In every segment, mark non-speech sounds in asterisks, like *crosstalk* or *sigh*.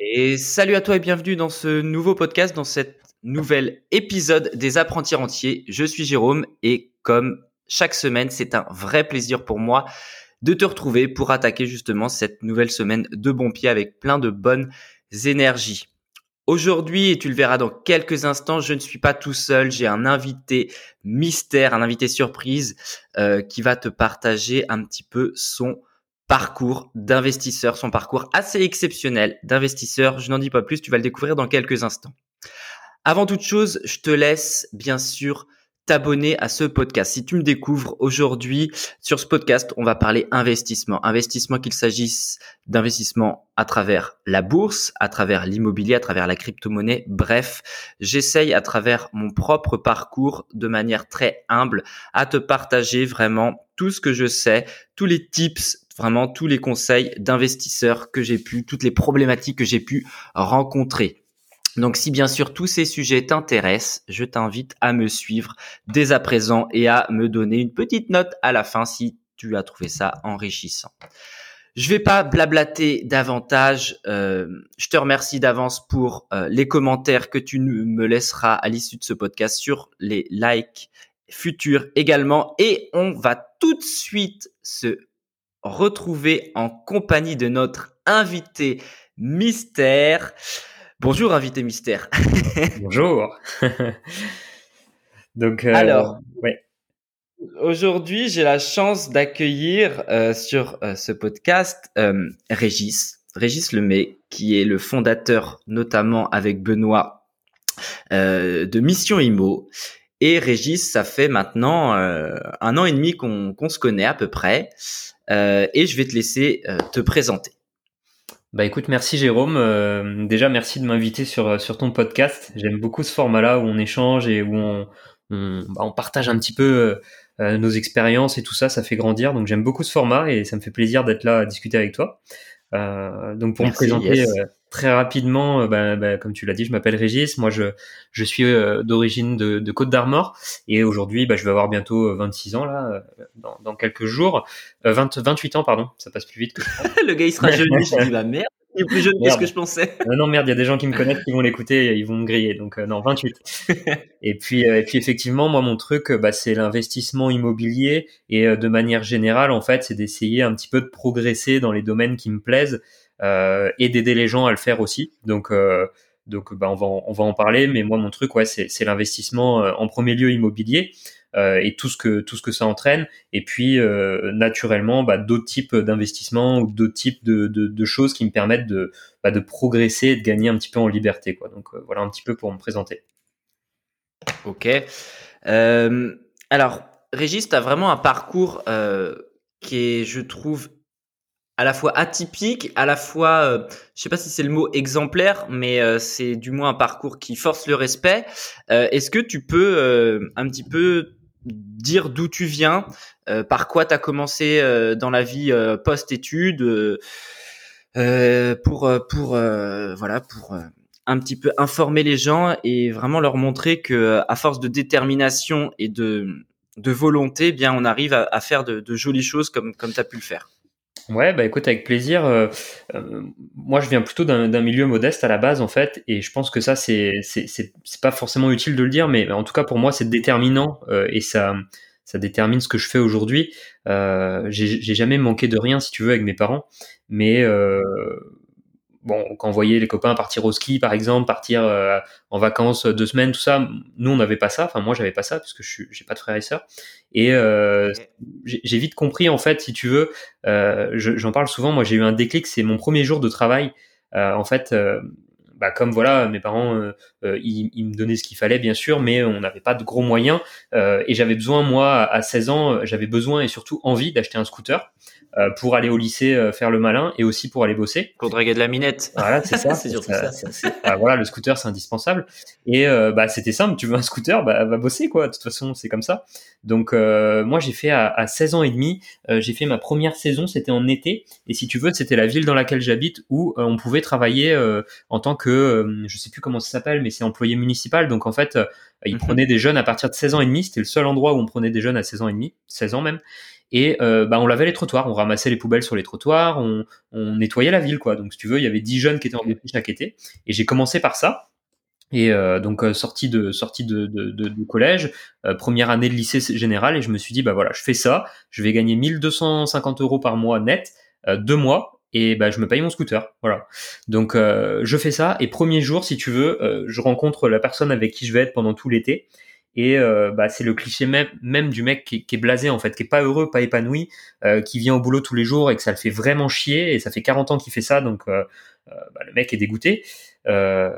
Et salut à toi et bienvenue dans ce nouveau podcast, dans cet nouvel épisode des apprentis rentiers. Je suis Jérôme et comme chaque semaine, c'est un vrai plaisir pour moi de te retrouver pour attaquer justement cette nouvelle semaine de bon pied avec plein de bonnes énergies. Aujourd'hui, et tu le verras dans quelques instants, je ne suis pas tout seul, j'ai un invité mystère, un invité surprise euh, qui va te partager un petit peu son parcours d'investisseur, son parcours assez exceptionnel d'investisseur. Je n'en dis pas plus, tu vas le découvrir dans quelques instants. Avant toute chose, je te laisse bien sûr t'abonner à ce podcast. Si tu me découvres aujourd'hui sur ce podcast, on va parler investissement. Investissement qu'il s'agisse d'investissement à travers la bourse, à travers l'immobilier, à travers la crypto-monnaie. Bref, j'essaye à travers mon propre parcours de manière très humble à te partager vraiment tout ce que je sais, tous les tips vraiment tous les conseils d'investisseurs que j'ai pu, toutes les problématiques que j'ai pu rencontrer. Donc si bien sûr tous ces sujets t'intéressent, je t'invite à me suivre dès à présent et à me donner une petite note à la fin si tu as trouvé ça enrichissant. Je vais pas blablater davantage. Euh, je te remercie d'avance pour euh, les commentaires que tu me laisseras à l'issue de ce podcast sur les likes futurs également. Et on va tout de suite se retrouver en compagnie de notre invité mystère. Bonjour invité mystère. *laughs* Bonjour. *laughs* Donc euh, alors, ouais. Aujourd'hui, j'ai la chance d'accueillir euh, sur euh, ce podcast Régis, Régis Lemay, qui est le fondateur notamment avec Benoît de Mission Imo. Et Régis, ça fait maintenant un an et demi qu'on se connaît à peu près. Euh, et je vais te laisser euh, te présenter. Bah écoute, merci Jérôme. Euh, déjà, merci de m'inviter sur, sur ton podcast. J'aime beaucoup ce format-là où on échange et où on, on, bah, on partage un petit peu nos expériences et tout ça. Ça fait grandir. Donc j'aime beaucoup ce format et ça me fait plaisir d'être là à discuter avec toi. Euh, donc pour me présenter euh, très rapidement, euh, bah, bah, comme tu l'as dit, je m'appelle Régis. Moi, je, je suis d'origine de, de Côte d'Armor et aujourd'hui, bah, je vais avoir bientôt 26 ans là, dans, dans quelques jours, 20, 28 ans pardon. Ça passe plus vite que *laughs* le gars il sera *laughs* jeune. je dis bah merde est plus jeune que ce que je pensais. non, non, merde, il y a des gens qui me connaissent, qui vont l'écouter, ils vont me griller. Donc, euh, non, 28. *laughs* et puis, euh, et puis effectivement, moi, mon truc, bah, c'est l'investissement immobilier. Et euh, de manière générale, en fait, c'est d'essayer un petit peu de progresser dans les domaines qui me plaisent et d'aider les gens à le faire aussi. Donc, donc, bah, on va, on va en parler. Mais moi, mon truc, ouais, c'est l'investissement en premier lieu immobilier. Euh, et tout ce que tout ce que ça entraîne. Et puis euh, naturellement, bah, d'autres types d'investissements ou d'autres types de, de, choses qui me permettent de bah, de progresser et de gagner un petit peu en liberté. Quoi. Donc euh, voilà un petit peu pour me présenter. Ok. Alors, Régis, tu as vraiment un parcours qui est, je trouve, à la fois atypique, à la fois, euh, je sais pas si c'est le mot exemplaire, mais c'est du moins un parcours qui force le respect. Est-ce que tu peux un petit peu dire d'où tu viens, euh, par quoi tu as commencé euh, dans la vie euh, post-études, pour pour voilà pour un petit peu informer les gens et vraiment leur montrer que à force de détermination et de de volonté, eh bien on arrive à, faire de, jolies choses comme comme tu as pu le faire. Ouais, bah écoute, avec plaisir. Euh, moi, je viens plutôt d'un milieu modeste à la base, en fait, et je pense que ça, c'est c'est pas forcément utile de le dire, mais en tout cas pour moi, c'est déterminant euh, et ça ça détermine ce que je fais aujourd'hui. Euh, J'ai jamais manqué de rien, si tu veux, avec mes parents, mais euh, bon, quand on voyait les copains partir au ski, par exemple, partir euh, en vacances deux semaines, tout ça, nous on n'avait pas ça. Enfin, moi j'avais pas ça parce que je j'ai pas de frères et sœurs. Et euh, j'ai vite compris en fait, si tu veux, euh, j'en parle souvent. Moi, j'ai eu un déclic. C'est mon premier jour de travail. en fait. Bah comme voilà, mes parents, ils, ils, me donnaient ce qu'il fallait bien sûr, mais on n'avait pas de gros moyens et j'avais besoin moi à 16 ans, j'avais besoin et surtout envie d'acheter un scooter. Euh, pour aller au lycée euh, faire le malin et aussi pour aller bosser. Pour draguer de la minette. Voilà, c'est *laughs* ça. c'est surtout ça. Bah, voilà, le scooter, c'est indispensable. Et euh, bah, c'était simple, tu veux un scooter, bah, va bosser, quoi. De toute façon, c'est comme ça. Donc, moi, j'ai fait à, à, 16 ans et demi, j'ai fait ma première saison, c'était en été. Et si tu veux, c'était la ville dans laquelle j'habite où on pouvait travailler en tant que, je sais plus comment ça s'appelle, mais c'est employé municipal. Donc, en fait, ils mhm. prenaient des jeunes à partir de 16 ans et demi. C'était le seul endroit où on prenait des jeunes à 16 ans et demi, 16 ans même. Et bah, on lavait les trottoirs, on ramassait les poubelles sur les trottoirs, on, on nettoyait la ville, quoi. Donc, si tu veux, il y avait 10 jeunes qui étaient en chaque été. Et j'ai commencé par ça. Et euh, donc euh, sortie de sortie de, de, de, de collège, euh, première année de lycée général, et je me suis dit bah voilà, je fais ça, je vais gagner 1250 euros par mois net, deux mois, et bah je me paye mon scooter, voilà. Donc je fais ça, et premier jour, si tu veux, je rencontre la personne avec qui je vais être pendant tout l'été, et bah c'est le cliché même, du mec qui, est blasé en fait, qui est pas heureux, pas épanoui, qui vient au boulot tous les jours et que ça le fait vraiment chier, et ça fait 40 ans qu'il fait ça, donc bah, le mec est dégoûté. Euh,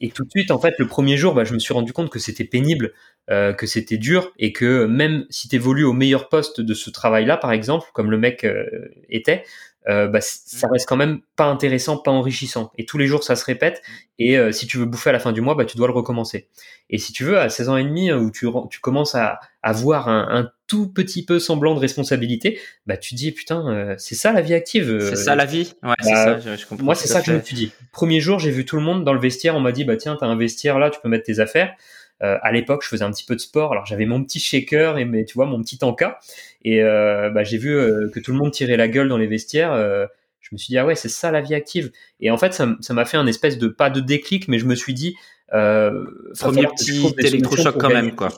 et tout de suite, en fait, le premier jour, bah, je me suis rendu compte que c'était pénible, euh, que c'était dur, et que même si tu évolues au meilleur poste de ce travail-là, par exemple, comme le mec euh, était, euh, bah, ça reste quand même pas intéressant, pas enrichissant. Et tous les jours, ça se répète. Et euh, si tu veux bouffer à la fin du mois, bah, tu dois le recommencer. Et si tu veux, à 16 ans et demi, où tu, tu commences à avoir un, un, tout petit peu semblant de responsabilité, bah, tu dis, putain, euh, c'est ça la vie active. C'est ça la vie Ouais, c'est bah, ça, je, comprends. Moi, c'est ça que je me suis dit. Premier jour, j'ai vu tout le monde dans le vestiaire. On m'a dit, bah, tiens, t'as un vestiaire là, tu peux mettre tes affaires. Euh, à l'époque, je faisais un petit peu de sport. Alors j'avais mon petit shaker et mes, tu vois, mon petit tanka. Et euh, bah, j'ai vu euh, que tout le monde tirait la gueule dans les vestiaires. Euh, je me suis dit ah ouais, c'est ça la vie active. Et en fait, ça, ça m'a fait un espèce de pas de déclic, mais je me suis dit euh, premier petit électrochoc quand même quoi.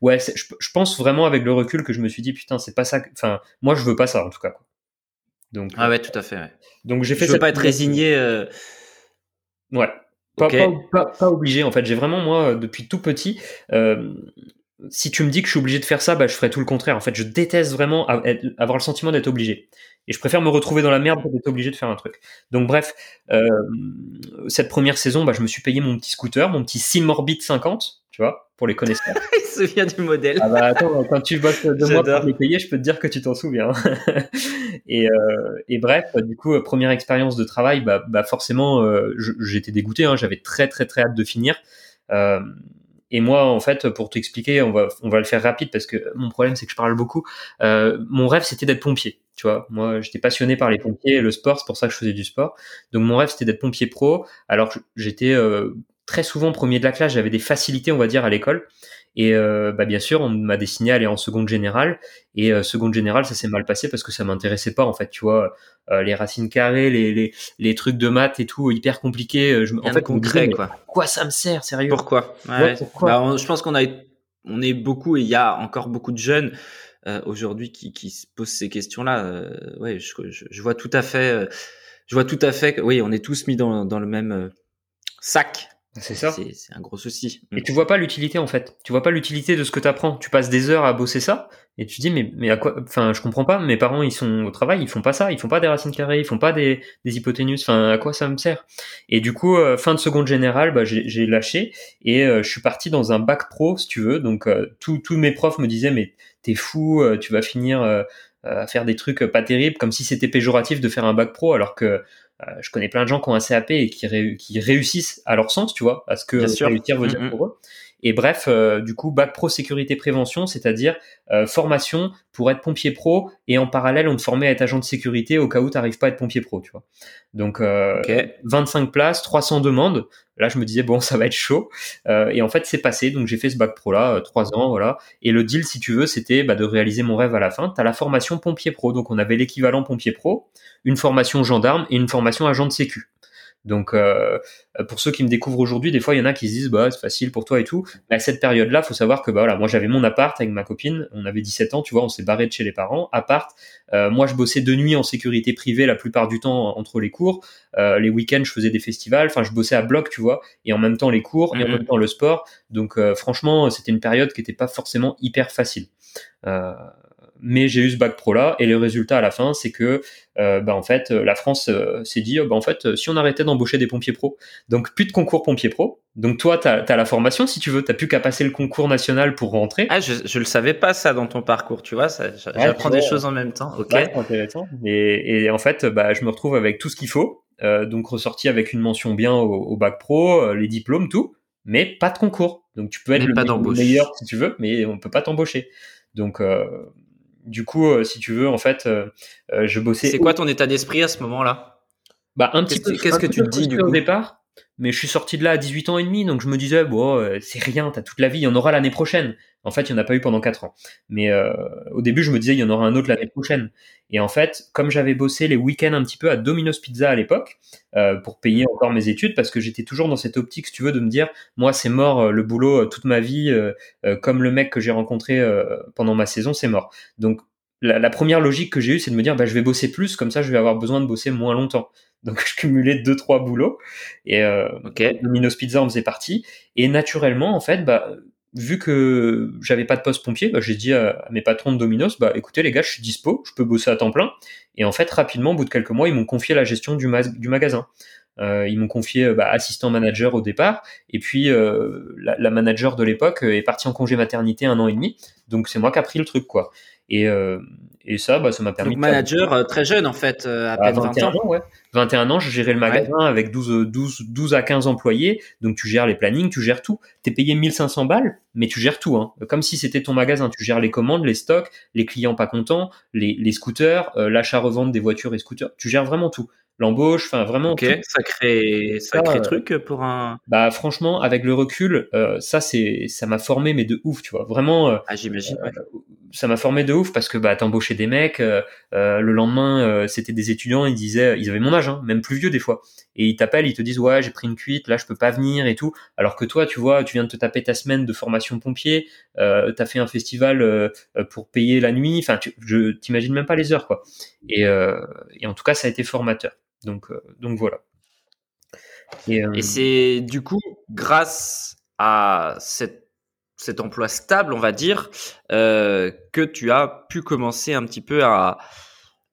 Ouais, je, je, pense vraiment avec le recul que je me suis dit putain, c'est pas ça. Enfin, moi je veux pas ça en tout cas. Quoi. Donc ah ouais, tout à fait. Ouais. Donc j'ai fait. Je veux pas être résigné. Ouais. Pas, okay. pas, pas, pas, obligé en fait. J'ai vraiment moi depuis tout petit. Euh, si tu me dis que je suis obligé de faire ça, bah, je ferai tout le contraire. En fait, je déteste vraiment avoir le sentiment d'être obligé. Et je préfère me retrouver dans la merde que d'être obligé de faire un truc. Donc bref, euh, cette première saison, bah, je me suis payé mon petit scooter, mon petit Simorbit 50, tu vois, pour les connaisseurs. *laughs* Il se souvient du modèle. Ah bah attends, quand tu bosses deux mois pour les payer, je peux te dire que tu t'en souviens. *laughs* et, euh, et, bref, du coup, première expérience de travail, bah, bah forcément, euh, j'étais dégoûté. Hein, J'avais très très très hâte de finir. Euh, et moi, en fait, pour t'expliquer, on va, on va le faire rapide parce que mon problème, c'est que je parle beaucoup. Euh, mon rêve, c'était d'être pompier. Tu vois, moi, j'étais passionné par les pompiers et le sport, c'est pour ça que je faisais du sport. Donc, mon rêve, c'était d'être pompier pro. Alors, j'étais euh, très souvent premier de la classe, j'avais des facilités, on va dire, à l'école. Et euh, bah, bien sûr, on m'a destiné à aller en seconde générale. Et euh, seconde générale, ça s'est mal passé parce que ça m'intéressait pas, en fait. Tu vois, euh, les racines carrées, les, les, les, trucs de maths et tout, hyper compliqués. Euh, je, en fait, concret, quoi. Quoi ça me sert, sérieux? Pourquoi, ouais, pourquoi? Bah, on, Je pense qu'on a, on est beaucoup et il y a encore beaucoup de jeunes euh, aujourd'hui qui, qui se posent ces questions-là. Euh, ouais, je, je, je, vois tout à fait. je vois tout à fait que oui, on est tous mis dans, dans le même sac c'est ça. C'est un gros souci. Et tu vois pas l'utilité en fait. Tu vois pas l'utilité de ce que tu apprends. Tu passes des heures à bosser ça et tu dis mais mais à quoi Enfin, je comprends pas. Mes parents ils sont au travail, ils font pas ça, ils font pas des racines carrées, ils font pas des, des hypoténus. Enfin, à quoi ça me sert? Et du coup, euh, fin de seconde générale, bah, j'ai lâché et euh, je suis parti dans un bac pro si tu veux. Donc euh, tous mes profs me disaient mais t'es fou, tu vas finir à faire des trucs pas terribles, comme si c'était péjoratif de faire un bac pro alors que euh, je connais plein de gens qui ont un CAP et qui, ré qui réussissent à leur sens, tu vois, à ce que réussir veut dire mm pour eux. Et bref, euh, du coup, bac pro sécurité prévention, c'est-à-dire euh, formation pour être pompier pro et en parallèle, on te formait à être agent de sécurité au cas où tu n'arrives pas à être pompier pro, tu vois. Donc, euh, okay. 25 places, 300 demandes. Là, je me disais, bon, *laughs* ça va être chaud. Euh, et en fait, c'est passé. Donc, j'ai fait ce bac pro-là, euh, trois ans, voilà. Et le deal, si tu veux, c'était bah, de réaliser mon rêve à la fin. Tu as la formation pompier pro. Donc, on avait l'équivalent pompier pro, une formation gendarme et une formation agent de sécu. Donc, euh, pour ceux qui me découvrent aujourd'hui, des fois, il y en a qui se disent, bah, c'est facile pour toi et tout. Mais à cette période-là, faut savoir que, bah, voilà, moi, j'avais mon appart avec ma copine. On avait 17 ans, tu vois, on s'est barré de chez les parents. Appart. Euh, moi, je bossais de nuit en sécurité privée la plupart du temps entre les cours. Euh, les week-ends, je faisais des festivals. Enfin, je bossais à bloc, tu vois, et en même temps les cours et en même temps le sport. Donc, euh, franchement, c'était une période qui n'était pas forcément hyper facile. Euh, mais j'ai eu ce bac pro là et le résultat à la fin c'est que euh, bah en fait la France euh, s'est dit bah en fait si on arrêtait d'embaucher des pompiers pro donc plus de concours pompiers pro donc toi tu as, la formation si tu veux tu plus qu'à passer le concours national pour rentrer. Ah je, je le savais pas ça dans ton parcours tu vois j'apprends ouais, des choses en même temps ok. Ouais, intéressant. Et, et, en fait bah je me retrouve avec tout ce qu'il faut euh, donc ressorti avec une mention bien au, au bac pro euh, les diplômes tout mais pas de concours. Donc tu peux être mais le, meilleur si tu veux mais on peut pas t'embaucher. Donc euh, du coup, euh, si tu veux, en fait, euh, euh, je bossais. C'est quoi ton état d'esprit à ce moment-là? Bah un petit qu'est-ce peu. Qu'est-ce que tu te dis du coup? au départ mais je suis sorti de là à 18 ans et demi, donc je me disais, bon, euh, c'est rien, t'as toute la vie, il y en aura l'année prochaine. En fait, il n'y en a pas eu pendant 4 ans. Mais euh, au début, je me disais, il y en aura un autre l'année prochaine. Et en fait, comme j'avais bossé les week-ends un petit peu à Domino's Pizza à l'époque, euh, pour payer encore mes études, parce que j'étais toujours dans cette optique, si tu veux, de me dire, moi, c'est mort le boulot toute ma vie, comme le mec que j'ai rencontré pendant ma saison, c'est mort. Donc, la, première logique que j'ai eue, c'est de me dire, bah, je vais bosser plus, comme ça, je vais avoir besoin de bosser moins longtemps. Donc *laughs* je cumulais deux trois boulots et euh, Domino's Pizza en faisait partie. Et naturellement, en fait, bah vu que j'avais pas de poste pompier, bah, j'ai dit à, mes patrons de Domino's, bah écoutez les gars, je suis dispo, je peux bosser à temps plein. Et en fait, rapidement, au bout de quelques mois, ils m'ont confié la gestion du, du magasin. Euh, ils m'ont confié bah, assistant manager au départ, et puis euh, la, la, manager de l'époque est partie en congé maternité un an et demi, donc c'est moi qui a pris le truc quoi. Et, euh, et ça, bah, ça m'a permis. Donc, manager euh, très jeune en fait, euh, à, peine 21 20 ans. Ouais. 21 ans, je gérais le magasin avec 12, 12, 12 à 15 employés. Donc tu gères les plannings, tu gères tout. T'es payé 1500 balles, mais tu gères tout. Hein. Comme si c'était ton magasin. Tu gères les commandes, les stocks, les clients pas contents, les, les scooters, l'achat-revente des voitures et scooters. Tu gères vraiment tout l'embauche, enfin vraiment. Ok, sacré, sacré truc pour un. Bah franchement, avec le recul, euh, ça c'est, ça m'a formé mais de ouf, tu vois. Vraiment. Euh, ah j'imagine. Euh, ça m'a formé de ouf parce que bah t'embauchais des mecs, le lendemain c'était des étudiants, ils disaient, ils avaient mon âge, hein, même plus vieux des fois, et ils t'appellent, ils te disent ouais j'ai pris une cuite, là je peux pas venir et tout, alors que toi tu vois, tu viens de te taper ta semaine de formation pompier, euh, t'as fait un festival pour payer la nuit, enfin je t'imagine même pas les heures quoi. Et, en tout cas ça a été formateur. Donc, euh, donc voilà. Et, euh, c'est du coup grâce à cet emploi stable, on va dire, euh, que tu as pu commencer un petit peu à,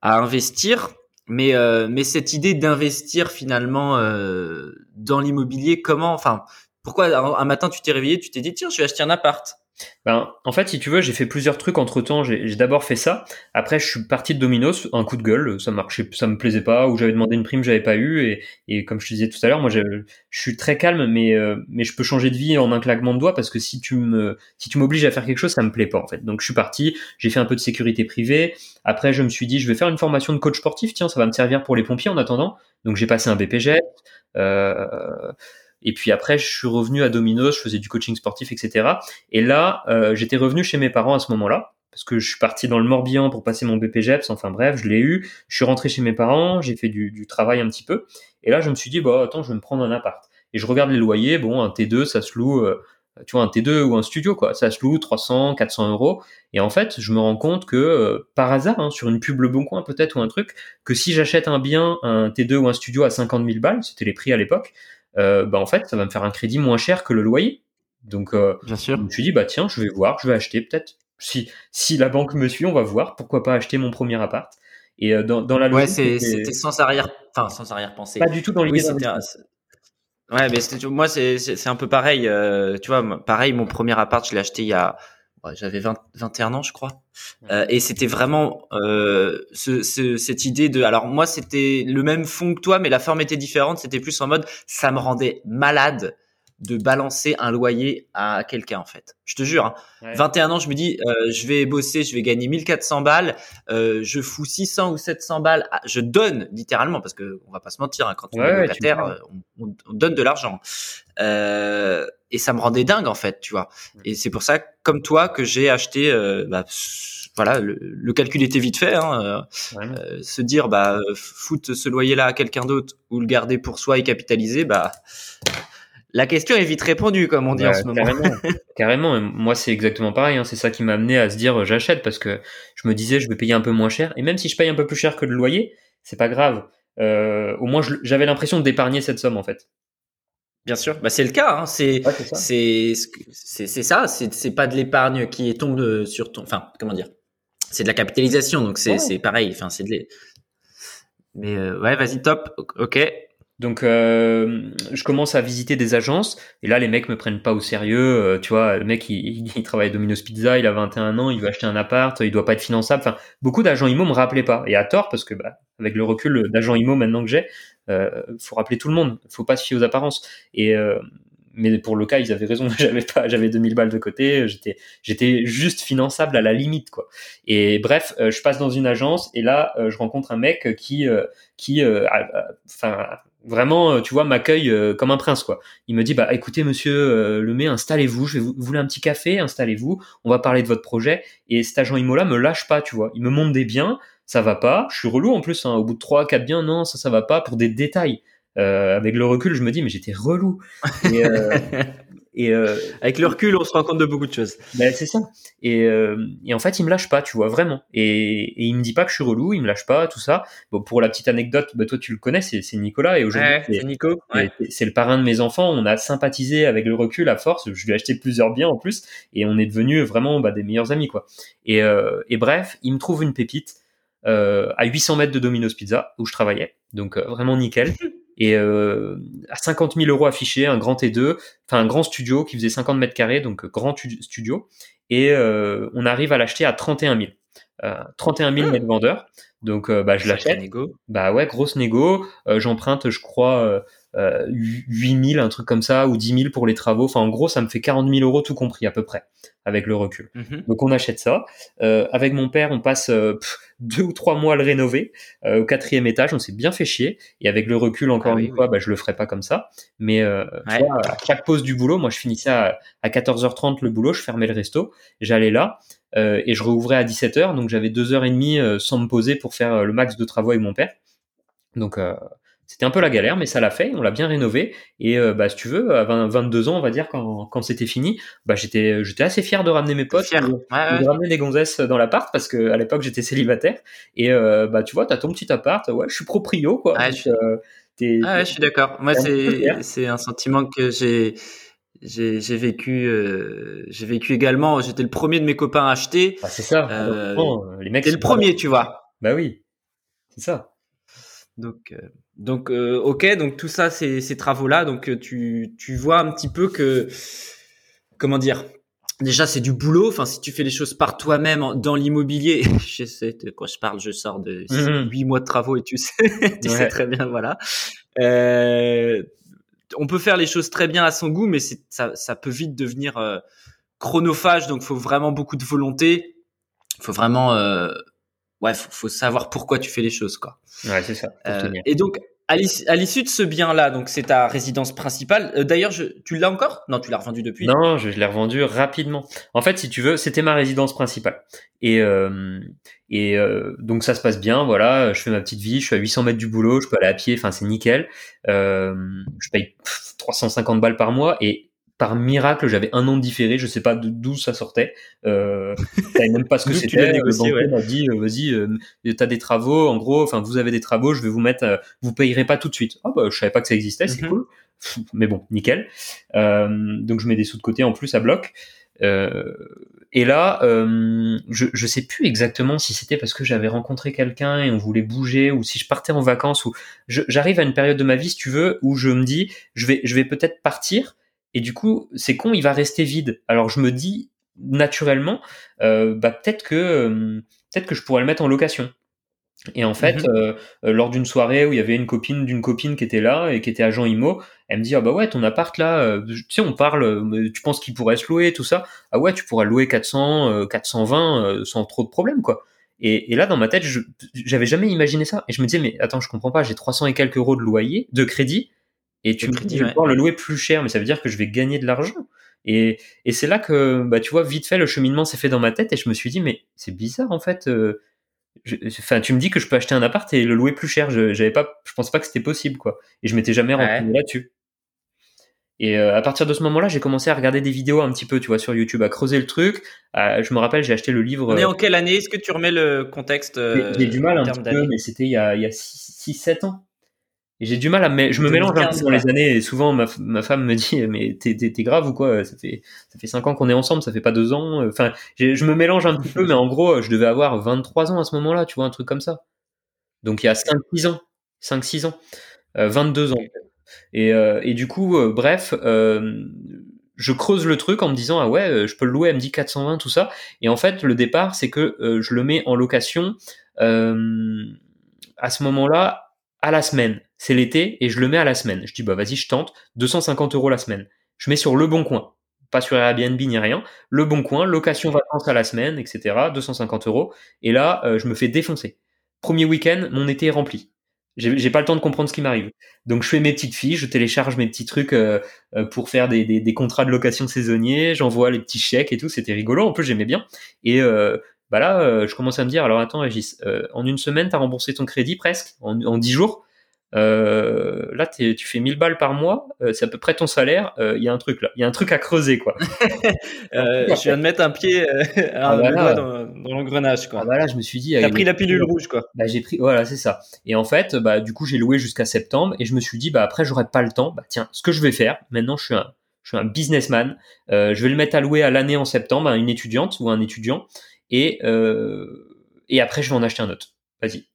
investir. Mais, mais cette idée d'investir finalement dans l'immobilier, comment, enfin, pourquoi un matin tu t'es réveillé, tu t'es dit tiens, je vais acheter un appart ben, en fait, si tu veux, j'ai fait plusieurs trucs entre temps. J'ai d'abord fait ça. Après, je suis parti de Domino's, un coup de gueule. Ça marchait, ça me plaisait pas. Ou j'avais demandé une prime, j'avais pas eu. Et, comme je te disais tout à l'heure, moi, je, suis très calme, mais euh, mais je peux changer de vie en un claquement de doigts parce que si tu me si tu m'obliges à faire quelque chose, ça me plaît pas en fait. Donc, je suis parti. J'ai fait un peu de sécurité privée. Après, je me suis dit, je vais faire une formation de coach sportif. Tiens, ça va me servir pour les pompiers en attendant. Donc, j'ai passé un BPG. Euh, et puis après, je suis revenu à Domino's, je faisais du coaching sportif, etc. Et là, euh, j'étais revenu chez mes parents à ce moment-là, parce que je suis parti dans le Morbihan pour passer mon BPGEPS, enfin bref, je l'ai eu. Je suis rentré chez mes parents, j'ai fait du, travail un petit peu. Et là, je me suis dit, bah attends, je vais me prendre un appart. Et je regarde les loyers, bon, un T2, ça se loue, euh, tu vois, un T2 ou un studio, quoi, ça se loue 300, 400 euros. Et en fait, je me rends compte que, euh, par hasard, hein, sur une pub Le Bon Coin peut-être ou un truc, que si j'achète un bien, un T2 ou un studio à 50 000 balles, c'était les prix à l'époque, euh, bah en fait, ça va me faire un crédit moins cher que le loyer. Donc, euh, Bien sûr. je me suis dit, bah tiens, je vais voir, je vais acheter peut-être. Si, si la banque me suit, on va voir. Pourquoi pas acheter mon premier appart Et euh, dans, dans la logique, ouais, c'était sans arrière, enfin sans arrière pensée. Pas du tout dans l'idée. Oui, ouais, mais moi c'est un peu pareil. Euh, tu vois, pareil, mon premier appart, je l'ai acheté il y a j'avais 21 ans, je crois. Euh, et c'était vraiment euh, ce, ce, cette idée de. Alors moi, c'était le même fond que toi, mais la forme était différente. C'était plus en mode, ça me rendait malade de balancer un loyer à quelqu'un en fait. Je te jure, 21 hein. ans, je me dis, euh, je vais bosser, je vais gagner 1400 balles, euh, je fous 600 ou 700 balles, je donne littéralement parce que on va pas se mentir, hein, quand on est locataire, euh, on, on, donne de l'argent. Euh, et ça me rendait dingue en fait, tu vois. Et c'est pour ça, comme toi, que j'ai acheté. Euh, bah, voilà, le, le, calcul était vite fait. Hein, euh, se dire, bah, foutre ce loyer-là à quelqu'un d'autre ou le garder pour soi et capitaliser, bah la question est vite répondue, comme on dit en ce moment. Carrément. *laughs* carrément. Moi, c'est exactement pareil. Hein. C'est ça qui m'a amené à se dire euh, j'achète parce que je me disais je vais payer un peu moins cher. Et même si je paye un peu plus cher que le loyer, c'est pas grave. Euh, au moins, j'avais l'impression d'épargner cette somme en fait. Bien sûr, bah, c'est le cas. Hein. C'est ça. C'est pas de l'épargne qui tombe sur ton. Enfin, comment dire? C'est de la capitalisation. Donc c'est pareil. Enfin, c'est de. Mais euh, ouais, vas-y, top. Ok. Donc, euh, je commence à visiter des agences et là, les mecs me prennent pas au sérieux. Euh, tu vois, le mec, il, il, travaille à Domino's Pizza, il a 21 ans, il veut acheter un appart, il doit pas être finançable. Enfin, beaucoup d'agents IMO me rappelaient pas et à tort parce que, bah, avec le recul d'agent IMO maintenant que j'ai, euh, faut rappeler tout le monde. Faut pas se fier aux apparences. Et euh, mais pour le cas, ils avaient raison. *laughs* J'avais pas, j'avais 2000 balles de côté. J'étais, j'étais juste finançable à la limite, quoi. Et bref, je passe dans une agence et là, je rencontre un mec qui, qui, enfin, vraiment, tu vois, m'accueille comme un prince, quoi. Il me dit, bah, écoutez, monsieur Lemay, installez-vous. Je vais vous, vous voulez un petit café, installez-vous. On va parler de votre projet. Et cet agent Imola me lâche pas, tu vois. Il me montre des biens ça va pas. Je suis relou en plus, hein. au bout de 3, 4 biens, non, ça, ça va pas pour des détails. Euh, avec le recul, je me dis, mais j'étais relou. Et, euh, *laughs* et euh, avec le recul, on se rend compte de beaucoup de choses. Ben, c'est ça. Et, euh, et, en fait, il me lâche pas, tu vois, vraiment. Et, et, il me dit pas que je suis relou, il me lâche pas, tout ça. Bon, pour la petite anecdote, ben, toi, tu le connais, c'est, c'est Nicolas. Et aujourd'hui, c'est Nico. Ouais. C'est le parrain de mes enfants. On a sympathisé avec le recul à force. Je lui ai acheté plusieurs biens en plus. Et on est devenus vraiment bah, des meilleurs amis, quoi. Et, et bref, il me trouve une pépite euh, à 800 mètres de Domino's Pizza où je travaillais, donc euh, vraiment nickel. *laughs* Et euh, à 50 000 euros affichés, un grand T2, enfin un grand studio qui faisait 50 mètres carrés, donc grand studio. Et on arrive à l'acheter à 31 000. 31 000 mètres vendeurs. Donc bah, je l'achète. Bah ouais, grosse négo. J'emprunte, je crois, euh, 8000, un truc comme ça, ou 10 000 pour les travaux. Enfin, en gros, ça me fait 40 000 euros tout compris à peu près, avec le recul. Mhm. Donc on achète ça. Euh, avec mon père, on passe euh, deux ou trois mois à le rénover. Euh, au quatrième étage, on s'est bien fait chier. Et avec le recul, encore ah une fois, bah, je le ferai pas comme ça. Mais euh, à chaque pause du boulot, moi, je finissais à, à 14h30 le boulot, je fermais le resto, j'allais là. et je rouvrais à 17h, donc j'avais deux heures et demie sans me poser pour faire le max de travaux avec mon père. Donc c'était un peu la galère, mais ça l'a fait. On l'a bien rénové. Et euh, bah, si tu veux, à 22 ans, on va dire, quand, quand c'était fini, bah, j'étais, j'étais assez fier de ramener mes potes, de, ramener des gonzesses dans l'appart parce que à l'époque j'étais célibataire. Et euh, bah, tu vois, t'as ton petit appart. Ouais, je suis proprio, quoi. Ah, je... Euh, ah ouais, je suis d'accord. Moi, c'est, c'est un sentiment que j'ai, j'ai, j'ai vécu, euh, j'ai vécu également. J'étais le premier de mes copains à acheter. Ah, c'est ça. Euh, les mecs. le premier, tu vois. Bah oui, c'est ça. Donc, donc, euh, ok, donc tout ça, ces, ces travaux-là, donc euh, tu, tu vois un petit peu que, comment dire, déjà c'est du boulot. Enfin, si tu fais les choses par toi-même dans l'immobilier, *laughs* je sais de quoi je parle, je sors de mhm. huit mois de travaux et tu sais, *laughs* tu sais très bien, voilà. Euh, on peut faire les choses très bien à son goût, mais ça, ça peut vite devenir euh, chronophage. Donc, faut vraiment beaucoup de volonté. Faut vraiment euh, ouais, faut, faut, savoir pourquoi tu fais les choses, quoi. Ouais, c'est ça. Euh, et donc, à l'issue de ce bien-là, donc c'est ta résidence principale. Euh, D'ailleurs, tu l'as encore? Non, tu l'as revendu depuis. Non, je, l'ai revendu rapidement. En fait, si tu veux, c'était ma résidence principale. Et euh, euh, donc ça se passe bien. Voilà, je fais ma petite vie. Je suis à 800 mètres du boulot. Je peux aller à pied. Enfin, c'est nickel. Je paye 350 balles par mois et par miracle, j'avais un an différé, je sais pas d'où ça sortait. Euh, savais même pas ce que c'était. Le banquier m'a dit, euh, vas-y, euh, t'as des travaux, en gros, enfin, vous avez des travaux, je vais vous mettre, euh, vous payerez pas tout de suite. Ah bah, je savais pas que ça existait, c'est mhm. cool. Mais bon, nickel. Euh, donc je mets des sous de côté en plus à bloc. Euh, et là, je, je sais plus exactement si c'était parce que j'avais rencontré quelqu'un et on voulait bouger ou si je partais en vacances ou j'arrive à une période de ma vie, si tu veux, où je me dis, je vais, je vais peut-être partir et du coup, c'est con, il va rester vide. Alors je me dis naturellement, euh, bah peut-être que euh, peut-être que je pourrais le mettre en location. Et en fait, mhm. euh, lors d'une soirée où il y avait une copine d'une copine qui était là et qui était agent IMO, elle me dit ah bah ouais ton appart là, tu sais on parle, tu penses qu'il pourrait se louer tout ça Ah ouais tu pourrais louer 400, 420 sans trop de problèmes quoi. Et, et là dans ma tête, j'avais jamais imaginé ça et je me disais mais attends je comprends pas, j'ai 300 et quelques euros de loyer, de crédit et tu me dis, je vais pouvoir le louer plus cher, mais ça veut dire que je vais gagner de l'argent. Et, et c'est là que, bah, tu vois, vite fait, le cheminement s'est fait dans ma tête et je me suis dit, mais c'est bizarre en fait. Euh, enfin, tu me dis que je peux acheter un appart et le louer plus cher. Je, j'avais pas, je pensais pas que c'était possible, quoi. Et je m'étais jamais rendu là-dessus. Et euh, à partir de ce moment-là, j'ai commencé à regarder des vidéos un petit peu, tu vois, sur YouTube, à creuser le truc. je me rappelle, j'ai acheté le livre. On est en quelle année? Est-ce que tu remets le contexte J'ai du mal un petit peu, mais c'était il y a, il y a 6-7 ans. Et j'ai du mal à me, je me mélange un peu dans les années et souvent ma, ma femme me dit mais t'es, t'es, grave ou quoi? Ça fait ça fait cinq ans qu'on est ensemble ça fait pas deux ans enfin je me mélange un petit peu mais en gros je devais avoir 23 ans à ce moment-là tu vois un truc comme ça. Donc il y a 5 6 ans 5 6 ans euh, 22 ans. Et, euh, et du coup euh, bref euh, je creuse le truc en me disant ah ouais euh, je peux le louer elle me dit 420 tout ça. Et en fait le départ c'est que je le mets en location à ce moment-là à la semaine c'est l'été et je le mets à la semaine. Je dis bah vas-y, je tente 250 euros la semaine. je mets sur Le Bon Coin. Pas sur Airbnb ni rien. Le Bon Coin, location vacances à la semaine, etc. 250 euros. Et là, euh, je me fais défoncer. Premier week-end, mon été est rempli. J'ai pas le temps de comprendre ce qui m'arrive. Donc je fais mes petites fiches, je télécharge mes petits trucs euh, euh, pour faire des, contrats de location saisonniers, j'envoie les petits chèques et tout, c'était rigolo, en plus j'aimais bien. Et euh, bah là, je commence à me dire, alors attends Régis, en une semaine, tu as remboursé ton crédit presque, en, en 10 jours? Euh, là, tu fais 1000 balles par mois, euh, c'est à peu près ton salaire. Il euh, y a un truc là, il y a un truc à creuser quoi. *laughs* je viens de mettre un pied *laughs* ah, bah dans, dans l'engrenage quoi. Ah bah là, je me suis dit. T'as pris la pilule rouge quoi. Bah j'ai pris, voilà, c'est ça. Et en fait, bah du coup, j'ai loué jusqu'à septembre et je me suis dit, bah après, j'aurai pas le temps. Bah tiens, ce que je vais faire, maintenant, je suis un, je suis un businessman. je vais le mettre à louer à l'année en septembre à une étudiante ou un étudiant et et après, je vais en acheter un autre. Vas-y.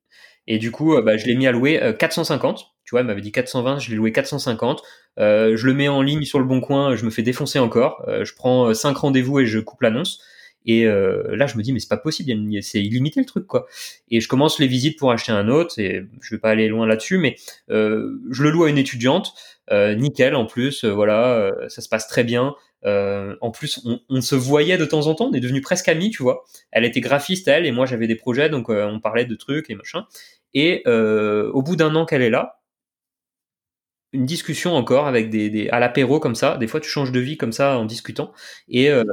Et du coup, euh, bah, je l'ai mis à louer 450. Euh, tu vois, il m'avait dit 420, je l'ai loué 450. Euh, je le mets en ligne sur le bon coin, je me fais défoncer encore. je prends 5 rendez-vous et je coupe l'annonce. Et là, je me dis, mais c'est pas possible, c'est illimité le truc, quoi. Et je commence les visites pour acheter un autre, et je vais pas aller loin là-dessus, mais je le loue à une étudiante, nickel en plus, voilà, ça se passe très bien. en plus, on, on, se voyait de temps en temps, on est devenu presque amis, tu vois. Elle était graphiste, elle, et moi j'avais des projets, donc on parlait de trucs et machin. Et euh, au bout d'un an qu'elle est là, une discussion encore avec des, à l'apéro comme ça. Des fois, tu changes de vie comme ça en discutant. Et euh,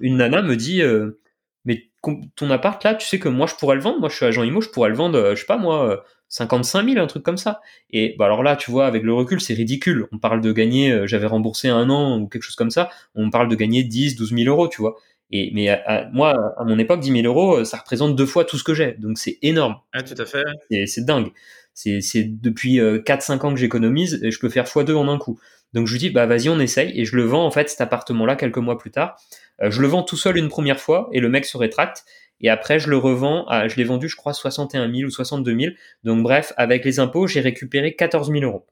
une nana me dit, euh, mais ton appart là, tu sais que moi je pourrais le vendre. Moi, je suis agent immo, je pourrais le vendre. je sais pas moi. 55 000, un truc comme ça. Et bah alors là, tu vois, avec le recul, c'est ridicule. On parle de gagner, j'avais remboursé un an ou quelque chose comme ça, on parle de gagner 10, 12 000 euros, tu vois. Et, mais à, moi, à mon époque, 10 000 euros, ça représente deux fois tout ce que j'ai. Donc c'est énorme. Ah, tout à fait. C'est dingue. C'est depuis 4-5 euh, ans que j'économise et je peux faire x2 en un coup. Donc je lui dis, bah vas-y, on essaye. Et je le vends, en fait, cet appartement-là, quelques mois plus tard. Euh, je le vends tout seul une première fois et le mec se rétracte. Et après, je le revends, à, je l'ai vendu, je crois, 61 000 ou 62 000. Donc bref, avec les impôts, j'ai récupéré 14 000 euros.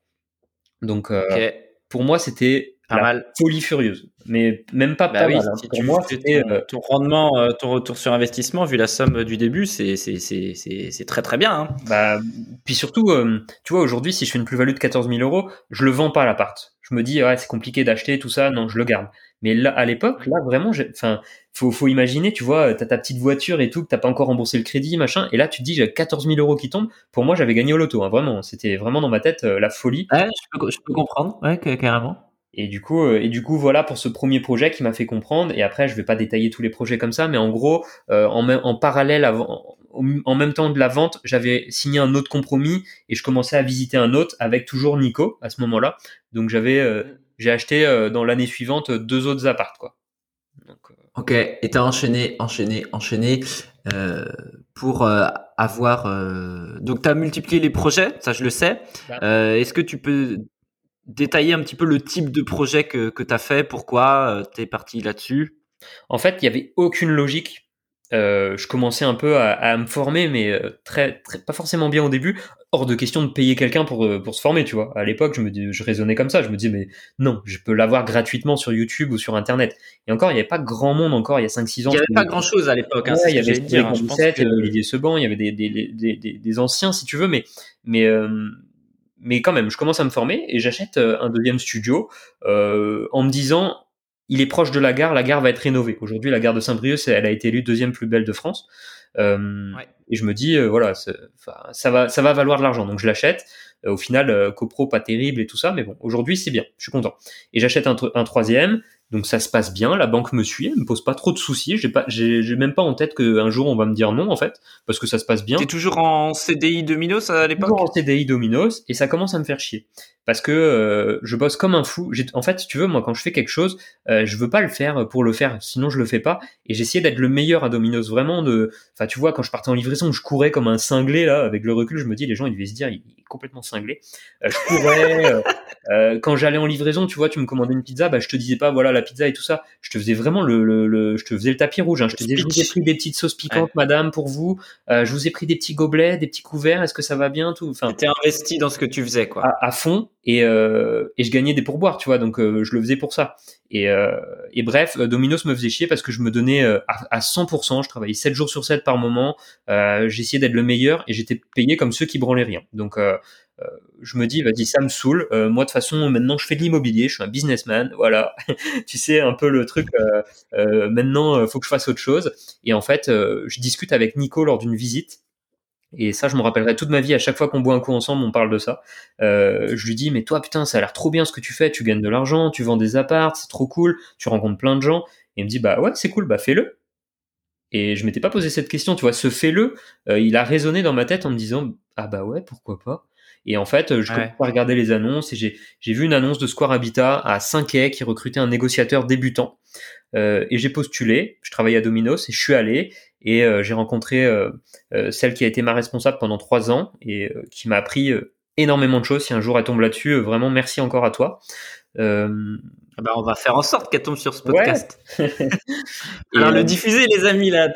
Donc euh, pour moi, c'était pas mal. Folie furieuse. Mais même pas, bah pas oui, mal. Hein. Si Pour moi, c'était ton, euh, ton, rendement, euh, ton retour sur investissement, vu la somme du début, c'est c'est très très bien. Hein. Bah, puis surtout, euh, tu vois, aujourd'hui, si je fais une plus-value de 14 000 euros, je le vends pas l'appart. Je me dis, ouais, c'est compliqué d'acheter tout ça, non, je le garde. Mais là, à l'époque, là, vraiment, enfin, faut, faut imaginer, tu vois, t'as ta petite voiture et tout, que t'as pas encore remboursé le crédit, machin, et là, tu te dis, j'ai 14 000 euros qui tombent. Pour moi, j'avais gagné au loto, hein, vraiment. C'était vraiment dans ma tête la folie. Ouais, je peux, je peux comprendre, ouais, carrément. Et du coup, euh, et du coup, voilà pour ce premier projet qui m'a fait comprendre. Et après, je vais pas détailler tous les projets comme ça, mais en gros, euh, en, en, parallèle, avant, en même temps de la vente, j'avais signé un autre compromis et je commençais à visiter un autre avec toujours Nico à ce moment-là. Donc j'avais, euh, j'ai acheté dans l'année suivante deux autres quoi. Donc, ok. Et t'as enchaîné, enchaîné, enchaîné pour avoir. Donc t'as multiplié les projets, ça je le sais. Bah. Est-ce que tu peux détailler un petit peu le type de projet que, que tu as fait, pourquoi euh, tu es parti là-dessus? En fait, il n'y avait aucune logique. Euh, je commençais un peu à, à me former, mais euh, très, très, pas forcément bien au début. Hors de question de payer quelqu'un pour, pour se former, tu vois. À l'époque, je me dis, je raisonnais comme ça. Je me disais, mais non, je peux l'avoir gratuitement sur YouTube ou sur Internet. Et encore, il n'y avait pas grand monde encore, il y a 5-6 ans. Il n'y avait pas grand chose à l'époque. Hein, il y avait dire, que... Olivier Seban, il y avait des, des, des, des, des anciens, si tu veux, mais, mais mais quand même, je commence à me former et j'achète euh, un deuxième studio euh, en me disant il est proche de la gare, la gare va être rénovée. Aujourd'hui, la gare de Saint-Brieuc, elle a été élue deuxième plus belle de France. Euh, Et je me dis, euh, voilà, ça va, ça va valoir de l'argent. Donc je l'achète. au final, copro pas terrible et tout ça, mais bon, aujourd'hui c'est bien, je suis content. Et j'achète un, un, troisième. Donc ça se passe bien, la banque me suit, elle me pose pas trop de soucis. J'ai pas, j'ai même pas en tête qu'un jour on va me dire non en fait, parce que ça se passe bien. T'es toujours en CDI Dominos à l'époque? Toujours en CDI Dominos et ça commence à me faire chier parce que euh, je bosse comme un fou. En fait, si tu veux, moi, quand je fais quelque chose, euh, je veux pas le faire pour le faire, sinon je le fais pas. Et j'essayais d'être le meilleur à Domino's, vraiment. De, enfin, tu vois, quand je partais en livraison, je courais comme un cinglé là. Avec le recul, je me dis, les gens, ils devaient se dire, il est complètement cinglé. Euh, je courais. Euh, quand j'allais en livraison, tu vois, tu me commandais une pizza, bah, je te disais pas, voilà, la pizza et tout ça. Je te faisais vraiment le, le, le je te faisais le tapis rouge. Hein. Je te disais, je vous ai pris des petites sauces piquantes, madame, pour vous. je vous ai pris des petits gobelets, des petits couverts. Est-ce que ça va bien, tout? Enfin, t'es investi dans ce que tu faisais, quoi. à, à fond et, euh, et je gagnais des pourboires, tu vois, donc euh, je le faisais pour ça. Et, euh, et bref, Domino's me faisait chier parce que je me donnais à, à 100%, je travaillais 7 jours sur 7 par moment, j'essayais d'être le meilleur et j'étais payé comme ceux qui branlaient rien. Donc je me dis, vas-y, ça me saoule. moi, de toute façon, maintenant, je fais de l'immobilier, je suis un businessman, voilà. *laughs* tu sais, un peu le truc, maintenant, faut que je fasse autre chose. Et en fait, je discute avec Nico lors d'une visite. Et ça, je me rappellerai toute ma vie. À chaque fois qu'on boit un coup ensemble, on parle de ça. Euh, je lui dis, mais toi, putain, ça a l'air trop bien ce que tu fais. Tu gagnes de l'argent, tu vends des apparts, c'est trop cool. Tu rencontres plein de gens. Et il me dit, bah ouais, c'est cool, bah fais-le. Et je m'étais pas posé cette question, tu vois, ce fais-le, euh, il a résonné dans ma tête en me disant, ah bah ouais, pourquoi pas. Et en fait, je commence à regarder les annonces et j'ai vu une annonce de Square Habitat à 5 quai qui recrutait un négociateur débutant. Euh, et j'ai postulé, je travaillais à Domino's et je suis allé et euh, j'ai rencontré euh, celle qui a été ma responsable pendant trois ans et qui m'a appris énormément de choses. Si un jour elle tombe là-dessus, vraiment merci encore à toi. Bah, on va faire en sorte qu'elle tombe sur ce podcast. *laughs* Alors le diffuser les amis là,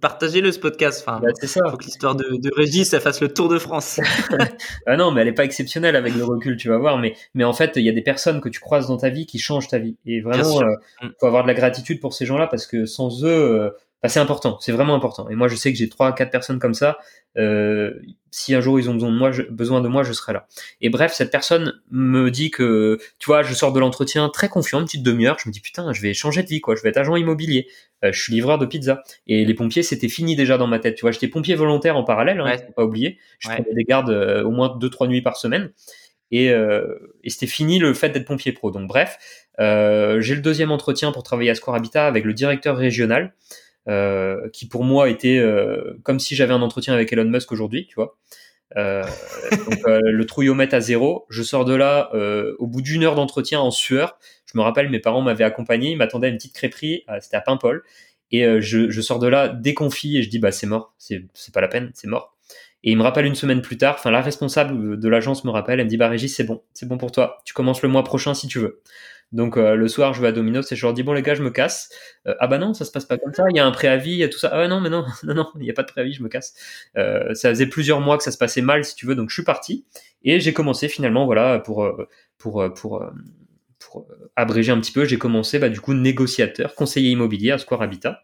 partagez-le ce podcast. Enfin, bah, c'est ça. Faut que l'histoire de, de Régis ça fasse le tour de France. *laughs* ah non, mais elle est pas exceptionnelle avec le recul, tu vas voir. Mais mais en fait, il y a des personnes que tu croises dans ta vie qui changent ta vie. Et vraiment, il faut avoir de la gratitude pour ces gens-là parce que sans eux, c'est important, c'est vraiment important. Et moi, je sais que j'ai trois, quatre personnes comme ça. Euh, si un jour ils ont besoin de moi, je, besoin de moi, je serai là. Et bref, cette personne me dit que, tu vois, je sors de l'entretien très confiant, une petite demi-heure. Je me dis putain, je vais changer de vie, quoi. Je vais être agent immobilier. Euh, je suis livreur de pizza. Et les pompiers, c'était fini déjà dans ma tête. Tu vois, j'étais pompier volontaire en parallèle, hein, faut pas oublier. Je ouais. des gardes euh, au moins deux, trois nuits par semaine. Et, et c'était fini le fait d'être pompier pro. Donc bref, j'ai le deuxième entretien pour travailler à Square Habitat avec le directeur régional. Euh, qui pour moi était euh, comme si j'avais un entretien avec Elon Musk aujourd'hui, tu vois. Euh, donc le trouillomètre à zéro. Je sors de là au bout d'une heure d'entretien en sueur. Je me rappelle, mes parents m'avaient accompagné, ils m'attendaient à une petite crêperie, c'était à Paimpol. Et je, je, sors de là déconfit et je dis bah c'est mort, c'est pas la peine, c'est mort. Et il me rappelle une semaine plus tard, enfin la responsable de l'agence me rappelle, elle me dit bah Régis c'est bon, c'est bon pour toi, tu commences le mois prochain si tu veux. Donc euh, le soir, je vais à Domino's et je leur dis bon les gars, je me casse. Euh, ah bah non, ça se passe pas comme ça. Il y a un préavis, il y a tout ça. Ah non, mais non, *laughs* non, non, il n'y a pas de préavis, je me casse. Euh, ça faisait plusieurs mois que ça se passait mal, si tu veux, donc je suis parti et j'ai commencé finalement, voilà, pour pour pour pour abréger un petit peu, j'ai commencé bah, du coup négociateur, conseiller immobilier à Square Habitat,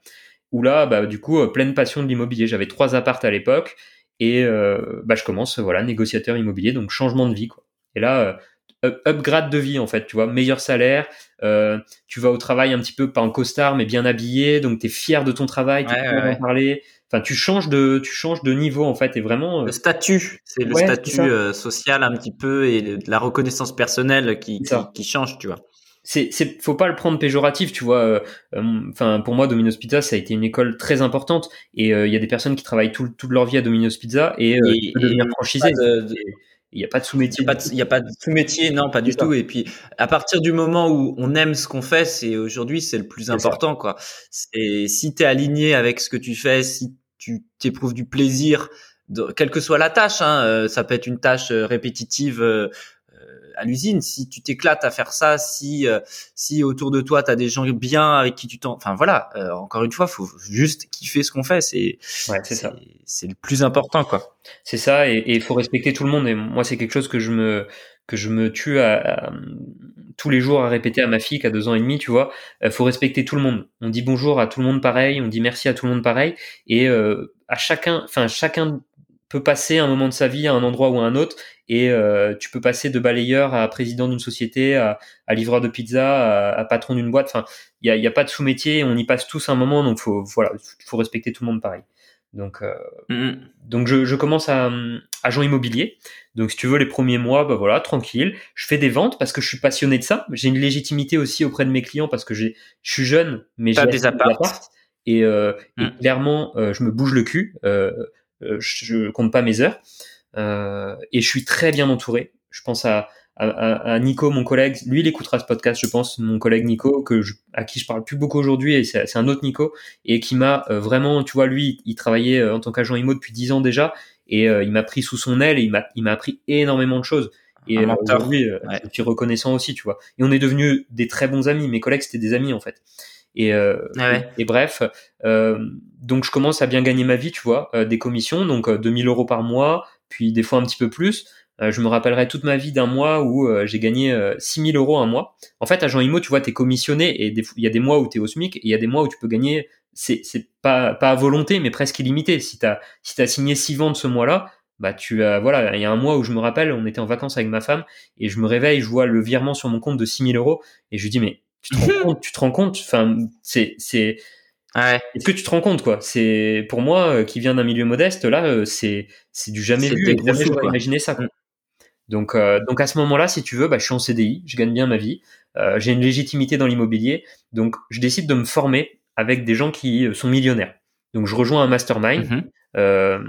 où là, bah, du coup, pleine passion de l'immobilier. J'avais trois appartes à l'époque et bah, je commence, voilà, négociateur immobilier, donc changement de vie, quoi. Et là, upgrade de vie en fait, tu vois, meilleur salaire, euh, tu vas au travail un petit peu pas en costard mais bien habillé, donc tu es fier de ton travail, tu peux en parler. Enfin, tu changes de tu changes de niveau en fait et vraiment euh, le statut, c'est le statut euh, social un petit peu et la reconnaissance personnelle qui, qui, change, tu vois. C'est c'est faut pas le prendre péjoratif, tu vois. Enfin, pour moi, Domino's Pizza, ça a été une école très importante et il y a des personnes qui travaillent tout, toute leur vie à Domino's Pizza et, et, devenir franchisé. Il n'y a pas de sous-métier. Il n'y a pas de sous-métier, non, pas du tout. Et puis, à partir du moment où on aime ce qu'on fait, c'est aujourd'hui, c'est le plus important, quoi. C'est si tu es aligné avec ce que tu fais, si tu t'éprouves du plaisir, de, quelle que soit la tâche, hein, euh, ça peut être une tâche euh, répétitive euh, à l'usine, si tu t'éclates à faire ça, si euh, si autour de toi tu as des gens bien avec qui tu t'en, enfin voilà, euh, encore une fois, faut juste kiffer ce qu'on fait, c'est ouais, c'est ça, c'est le plus important quoi. C'est ça, et il faut respecter tout le monde. Et moi, c'est quelque chose que je me que je me tue à, tous les jours à répéter à ma fille qui a deux ans et demi, tu vois, euh, faut respecter tout le monde. On dit bonjour à tout le monde pareil, on dit merci à tout le monde pareil, et à chacun, enfin chacun peut passer un moment de sa vie à un endroit ou à un autre et euh, tu peux passer de balayeur à président d'une société, à, livreur de pizza, à, patron d'une boîte. Enfin, il n'y a, y a, pas de sous-métier, on y passe tous un moment, donc faut voilà, faut respecter tout le monde pareil. Donc, euh, mm-hmm. donc je, je, commence à agent immobilier. Donc, si tu veux, les premiers mois, bah voilà, tranquille. Je fais des ventes parce que je suis passionné de ça. J'ai une légitimité aussi auprès de mes clients parce que j'ai, je suis jeune, mais j'ai des apparts. Et, euh, et, mm. clairement, euh, je me bouge le cul. Euh, euh, je compte pas mes heures euh, et je suis très bien entouré. Je pense à, à, Nico, mon collègue. Lui, il écoutera ce podcast, je pense. Mon collègue Nico, que je, à qui je parle plus beaucoup aujourd'hui, et c'est un autre Nico, et qui m'a euh, vraiment, tu vois, lui, il travaillait en tant qu'agent IMO depuis 10 ans déjà, et il m'a pris sous son aile, et il m'a, il m'a appris énormément de choses. Et aujourd'hui, je suis reconnaissant aussi, tu vois. Et on est devenus des très bons amis. Mes collègues, c'était des amis en fait. Et, euh, ah et, bref, euh, donc je commence à bien gagner ma vie, tu vois, euh, des commissions, donc 2000 euros par mois, puis des fois un petit peu plus. je me rappellerai toute ma vie d'un mois où j'ai gagné 6000 euros un mois. En fait, agent IMO, tu vois, t'es commissionné et il y a des mois où t'es au SMIC et il y a des mois où tu peux gagner, c'est pas, pas à volonté, mais presque illimité. Si t'as si as signé 6 ventes ce mois-là, bah tu as voilà, il y a un mois où je me rappelle, on était en vacances avec ma femme et je me réveille, je vois le virement sur mon compte de 6000 euros et je lui dis mais tu te rends *laughs* compte, tu te rends compte, enfin c'est c'est Est-ce que tu te rends compte quoi C'est pour moi euh, qui vient d'un milieu modeste là, euh, c'est c'est du jamais vu, jamais j'aurais imaginé ça. Quoi. Mm. Donc euh, donc à ce moment-là, si tu veux, bah, je suis en CDI, je gagne bien ma vie, j'ai une légitimité dans l'immobilier, donc je décide de me former avec des gens qui sont millionnaires. Donc je rejoins un mastermind. Mm-hmm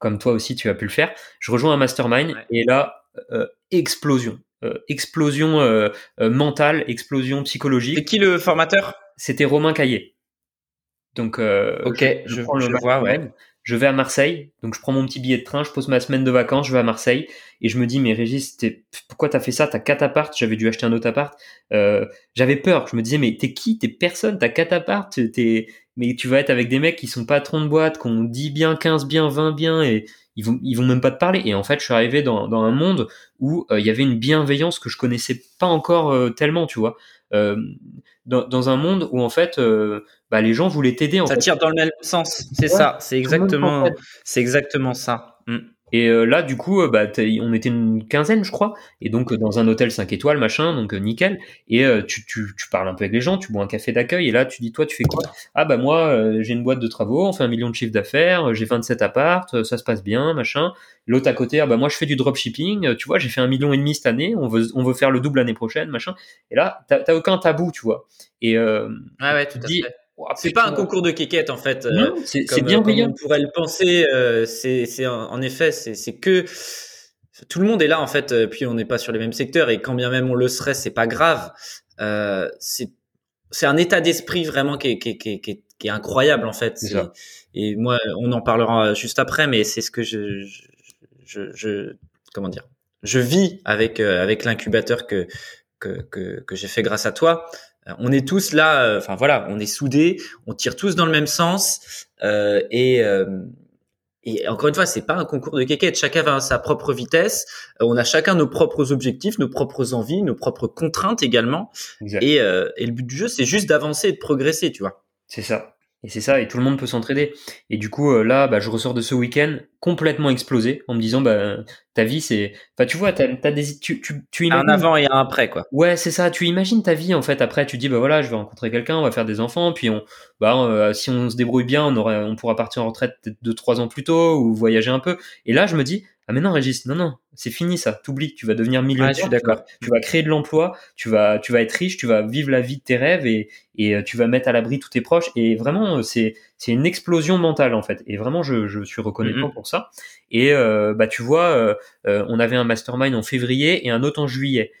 comme toi aussi tu as pu le faire. Je rejoins un mastermind et là, explosion. Explosion mentale, explosion psychologique. C'est qui le formateur? C'était Romain Caillé. Donc, ok, je, je, le vois, ouais. Je vais à Marseille, donc je prends mon petit billet de train, je pose ma semaine de vacances, je vais à Marseille et je me dis mais Régis, pourquoi t'as fait ça? T'as quatre apparts, j'avais dû acheter un autre appart. Euh, j'avais peur, je me disais mais t'es qui? T'es personne, t'as quatre apparts, t'es mais tu vas être avec des mecs qui sont patrons de boîte, qui ont 10 bien, 15 bien, 20 bien et ils vont ils vont même pas te parler. Et en fait, je suis arrivé dans, dans un monde où euh, il y avait une bienveillance que je connaissais pas encore euh, tellement, tu vois. Euh, dans, dans, un monde où en fait euh, bah, les gens voulaient t'aider. Ça tire dans le même sens, c'est ça, c'est exactement, c'est exactement ça. Mm. Et euh, là, du coup, euh, bah, on était une quinzaine, je crois, et donc euh, dans un hôtel 5 étoiles, machin, donc nickel. Et tu, tu, tu, parles un peu avec les gens, tu bois un café d'accueil, et là, tu dis, toi, tu fais quoi? Ah bah moi, j'ai une boîte de travaux, on fait un million de chiffre d'affaires, j'ai 27 appartes, ça se passe bien, machin. L'autre à côté, ah bah moi, je fais du dropshipping, tu vois, j'ai fait un million et demi cette année, on veut, on veut faire le double l'année prochaine, machin. Et là, t'as aucun tabou, tu vois. Et ah ouais, tout à fait c'est pas un concours de kékette en fait. Euh, c'est bien euh, on pourrait le penser. Euh, c'est en effet, c'est que tout le monde est là en fait. Puis on n'est pas sur les mêmes secteurs et quand bien même on le serait, c'est pas grave. c'est c'est un état d'esprit vraiment qui est, qui, qui, qui, qui est incroyable en fait. Et moi, on en parlera juste après, mais c'est ce que je, je, je, comment dire, je vis avec avec l'incubateur que que, que, que j'ai fait grâce à toi. Euh, on est tous là, euh, enfin voilà, on est soudés, on tire tous dans le même sens euh, et et encore une fois, c'est pas un concours de kékette. Chacun va à sa propre vitesse. on a chacun nos propres objectifs, nos propres envies, nos propres contraintes également. Et, et, le but du jeu, c'est juste d'avancer et de progresser, tu vois. C'est ça. Et c'est ça, et tout le monde peut s'entraider. Et du coup, euh, là, bah, je ressors de ce week-end complètement explosé en me disant, bah, ta vie, c'est, enfin, tu vois, t'as, as des, tu, tu, tu imagines... Un avant et un après, quoi. Ouais, c'est ça. Tu imagines ta vie, en fait. Après, tu dis, bah voilà, je vais rencontrer quelqu'un, on va faire des enfants, puis on, bah, euh, si on se débrouille bien, on aura, on pourra partir en retraite peut-être deux, trois ans plus tôt ou voyager un peu. Et là, je me dis, ah mais non Régis, non non, c'est fini ça. T'oublies, tu vas devenir millionnaire. je suis d'accord. Tu, vas créer de l'emploi, tu vas tu vas être riche, tu vas vivre la vie de tes rêves et et euh, tu vas mettre à l'abri tous tes proches. Et vraiment euh, c'est c'est une explosion mentale en fait. Et vraiment je je suis reconnaissant mm-hmm. pour ça. Et euh, bah tu vois, on avait un mastermind en février et un autre en juillet.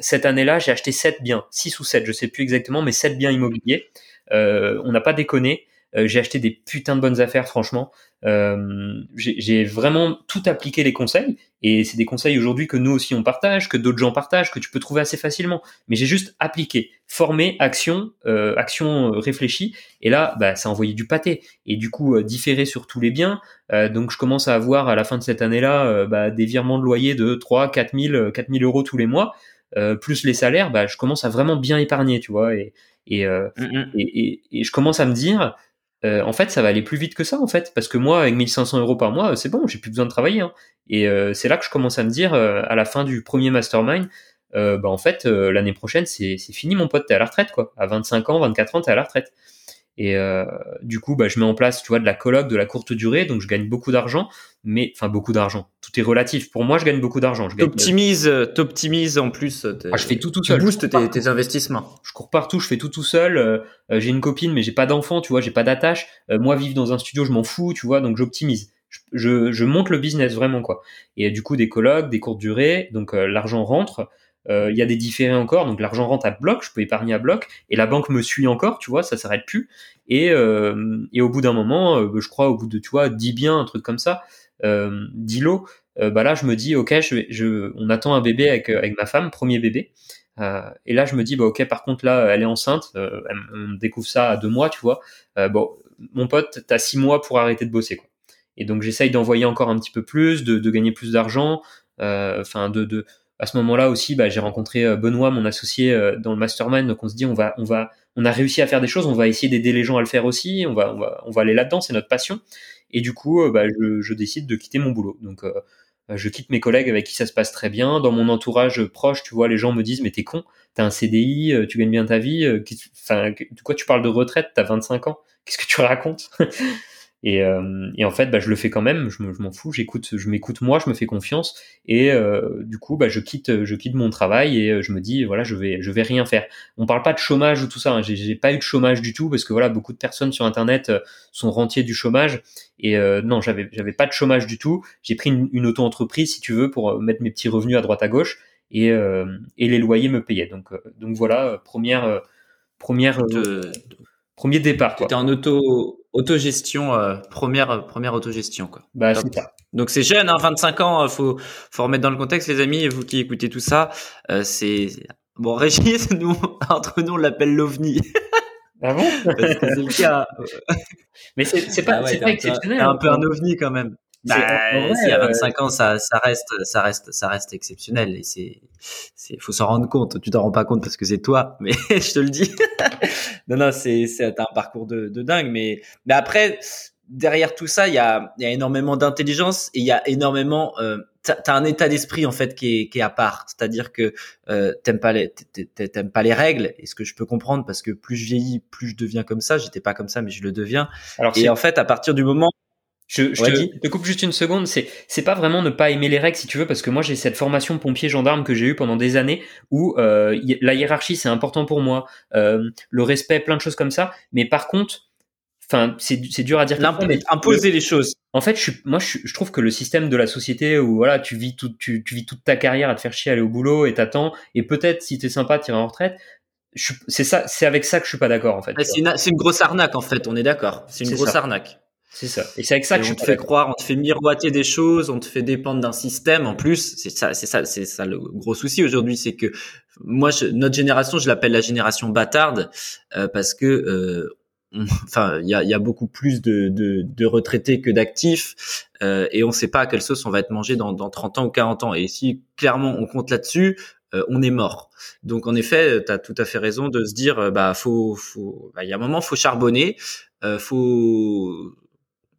cette année-là, j'ai acheté 7 biens, 6 ou 7, je sais plus exactement, mais 7 biens immobiliers. on n'a pas déconné. J'ai acheté des putains de bonnes affaires, franchement. Euh, j'ai vraiment tout appliqué les conseils et c'est des conseils aujourd'hui que nous aussi on partage, que d'autres gens partagent, que tu peux trouver assez facilement. Mais j'ai juste appliqué, formé, action, euh, action réfléchie. Et là, bah, ça a envoyé du pâté et du coup euh, différé sur tous les biens. Euh, donc je commence à avoir à la fin de cette année-là euh, bah, des virements de loyer de 3, 4 000, 4 000 euros tous les mois. plus les salaires, bah, je commence à vraiment bien épargner, tu vois, et, et, mm, mm. et, et, et, je commence à me dire, euh, en fait, ça va aller plus vite que ça, en fait, parce que moi, avec 1500 euros par mois, c'est bon, j'ai plus besoin de travailler. Hein. Et euh, c'est là que je commence à me dire, euh, à la fin du premier mastermind, bah en fait, l'année prochaine, c'est fini, mon pote, t'es à la retraite, quoi. À 25 ans, 24 ans, t'es à la retraite. Et euh, du coup, bah, je mets en place, tu vois, de la coloc, de la courte durée, donc je gagne beaucoup d'argent, mais enfin beaucoup d'argent. Tout est relatif. Pour moi, je gagne beaucoup d'argent. T'optimises, euh, t'optimises en plus. Ah, je fais tout tout seul. Tu boostes tes, tes, investissements. Je cours partout, je fais tout tout seul. Euh, j'ai une copine, mais j'ai pas d'enfant, tu vois, j'ai pas d'attache. moi, vivre dans un studio, je m'en fous, tu vois, donc j'optimise. Je, je, monte le business vraiment quoi. Et du coup, des colocs, des courtes durées, donc l'argent rentre. Euh, il y a des différés encore, donc l'argent rentre à bloc, je peux épargner à bloc, et la banque me suit encore, tu vois, ça s'arrête plus. Et, euh, et au bout d'un moment, euh, je crois au bout de, tu vois, 10 biens, un truc comme ça, euh, 10 lots, bah là je me dis, ok, on attend un bébé avec, avec ma femme, premier bébé. et là je me dis, bah ok, par contre là, elle est enceinte, on découvre ça à deux mois, tu vois. bon, mon pote, t'as six mois pour arrêter de bosser, quoi. Et donc j'essaye d'envoyer encore un petit peu plus, de, de gagner plus d'argent, enfin de, de à ce moment-là aussi, bah, j'ai rencontré euh, Benoît, mon associé euh, dans le mastermind. Donc on se dit, on va, on va, on a réussi à faire des choses. On va essayer d'aider les gens à le faire aussi. On va, on va, on va aller là-dedans. C'est notre passion. Et du coup, bah, je, je, décide de quitter mon boulot. Donc je quitte mes collègues avec qui ça se passe très bien. Dans mon entourage proche, tu vois, les gens me disent mais t'es con, t'as un CDI, tu gagnes bien ta vie. Enfin, de quoi tu parles de retraite? T'as 25 ans. Qu'est-ce que tu racontes? *laughs* Et, euh, et, en fait, bah, je le fais quand même. Je, m'en fous. J'écoute, je m'écoute moi. Je me fais confiance. Et euh, du coup, bah, je quitte, je quitte mon travail et euh, je me dis, voilà, je vais, je vais rien faire. On parle pas de chômage ou tout ça. Hein. J'ai pas eu de chômage du tout parce que voilà, beaucoup de personnes sur Internet euh, sont rentiers du chômage. Et euh, non, j'avais, j'avais pas de chômage du tout. J'ai pris une, une auto-entreprise, si tu veux, pour mettre mes petits revenus à droite à gauche et, et les loyers me payaient. Donc, donc voilà, première, première. Premier départ. C'était en auto autogestion, euh, première première autogestion quoi. Bah c'est. Donc c'est jeune, hein, 25 ans, euh, faut faut remettre dans le contexte les amis, vous qui écoutez tout ça, euh, c'est bon *laughs* Régis nous entre nous on l'appelle l'ovni. *laughs* Ah bon? Parce que c'est le cas. Mais c'est pas, ah c'est pas exceptionnel. un peu un ovni quand même. Bah, si à 25 ans, ça, ça reste, ça reste, ça reste exceptionnel et c'est, c'est, faut s'en rendre compte. Tu t'en rends pas compte parce que c'est toi, mais *laughs* je te le dis. *laughs* non, non, c'est, c'est un parcours de, de dingue, mais, mais après, derrière tout ça, il y a, il y a énormément d'intelligence et il y a énormément, euh, t'as, as un état d'esprit en fait qui est, qui est à part. C'est-à-dire que euh, t'aimes pas les, t'aimes pas les règles, et ce que je peux comprendre parce que plus je vieillis, plus je deviens comme ça. J'étais pas comme ça, mais je le deviens. Alors, et en fait, à partir du moment je, je te, coupe juste une seconde. C'est c'est pas vraiment ne pas aimer les règles si tu veux parce que moi j'ai cette formation pompier gendarme que j'ai eu pendant des années où euh, la hiérarchie c'est important pour moi, euh, le respect, plein de choses comme ça. Mais par contre, enfin c'est c'est dur à dire. Imposer les choses. En fait, je moi je, je, trouve que le système de la société où voilà tu vis tout tu, tu vis toute ta carrière à te faire chier aller au boulot et t'attends et peut-être si t'es sympa t'iras en retraite c'est ça, c'est avec ça que je suis pas d'accord en fait. C'est une, une, grosse arnaque en fait, on est d'accord. C'est une grosse arnaque. C'est ça. Et c'est avec ça que on te fait croire, on te fait miroiter des choses, on te fait dépendre d'un système. En plus, c'est ça, c'est ça, c'est ça le gros souci aujourd'hui, c'est que moi, notre génération, je l'appelle la génération bâtarde euh, parce que, euh, *laughs* enfin, il y a, y a, beaucoup plus de, de, de retraités que d'actifs euh, et on ne sait pas à quelle sauce on va être mangé dans, dans 30 ans ou 40 ans. Et si clairement on compte là-dessus, euh, on est mort. Donc en effet, tu as tout à fait raison de se dire, bah faut, faut, bah, il y a un moment, faut charbonner, euh, faut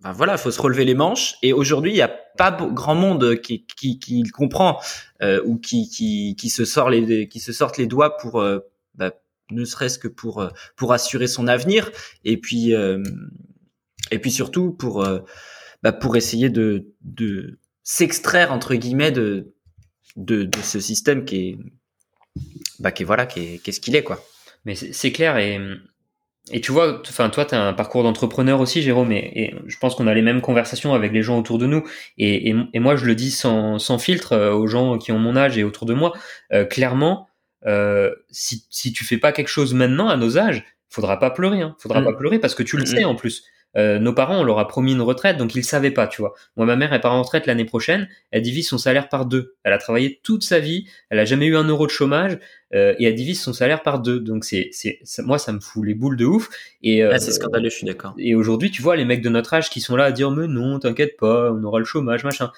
ben voilà, faut se relever les manches. Et aujourd'hui, il n'y a pas grand monde qui, qui, qui comprend euh, ou qui, qui, qui se sort les qui se sortent les doigts pour euh, bah, ne serait-ce que pour euh, pour assurer son avenir et puis euh, et puis surtout pour bah, pour essayer de de s'extraire entre guillemets de, de de ce système qui est bah qui est voilà qui est qu'est-ce qu'il est quoi. Mais c'est clair et et tu vois, enfin toi, tu as un parcours d'entrepreneur aussi, Jérôme, et, je pense qu'on a les mêmes conversations avec les gens autour de nous. Et, et, moi, je le dis sans, sans filtre euh, aux gens qui ont mon âge et autour de moi. Euh, clairement, euh, si, si tu fais pas quelque chose maintenant à nos âges, faudra pas pleurer. Hein. Faudra mm. pas pleurer parce que tu le mm, sais mm. en plus. Euh, nos parents, on leur a promis une retraite, donc ils savaient pas, tu vois. Moi, ma mère, elle part en retraite l'année prochaine, elle divise son salaire par deux. Elle a travaillé toute sa vie, elle a jamais eu un euro de chômage, euh, et elle divise son salaire par deux. Donc c'est, c'est, moi, ça me fout les boules de ouf. Et euh, ah, c'est scandaleux, je suis d'accord. Et aujourd'hui, tu vois, les mecs de notre âge qui sont là à dire, mais non, t'inquiète pas, on aura le chômage, machin.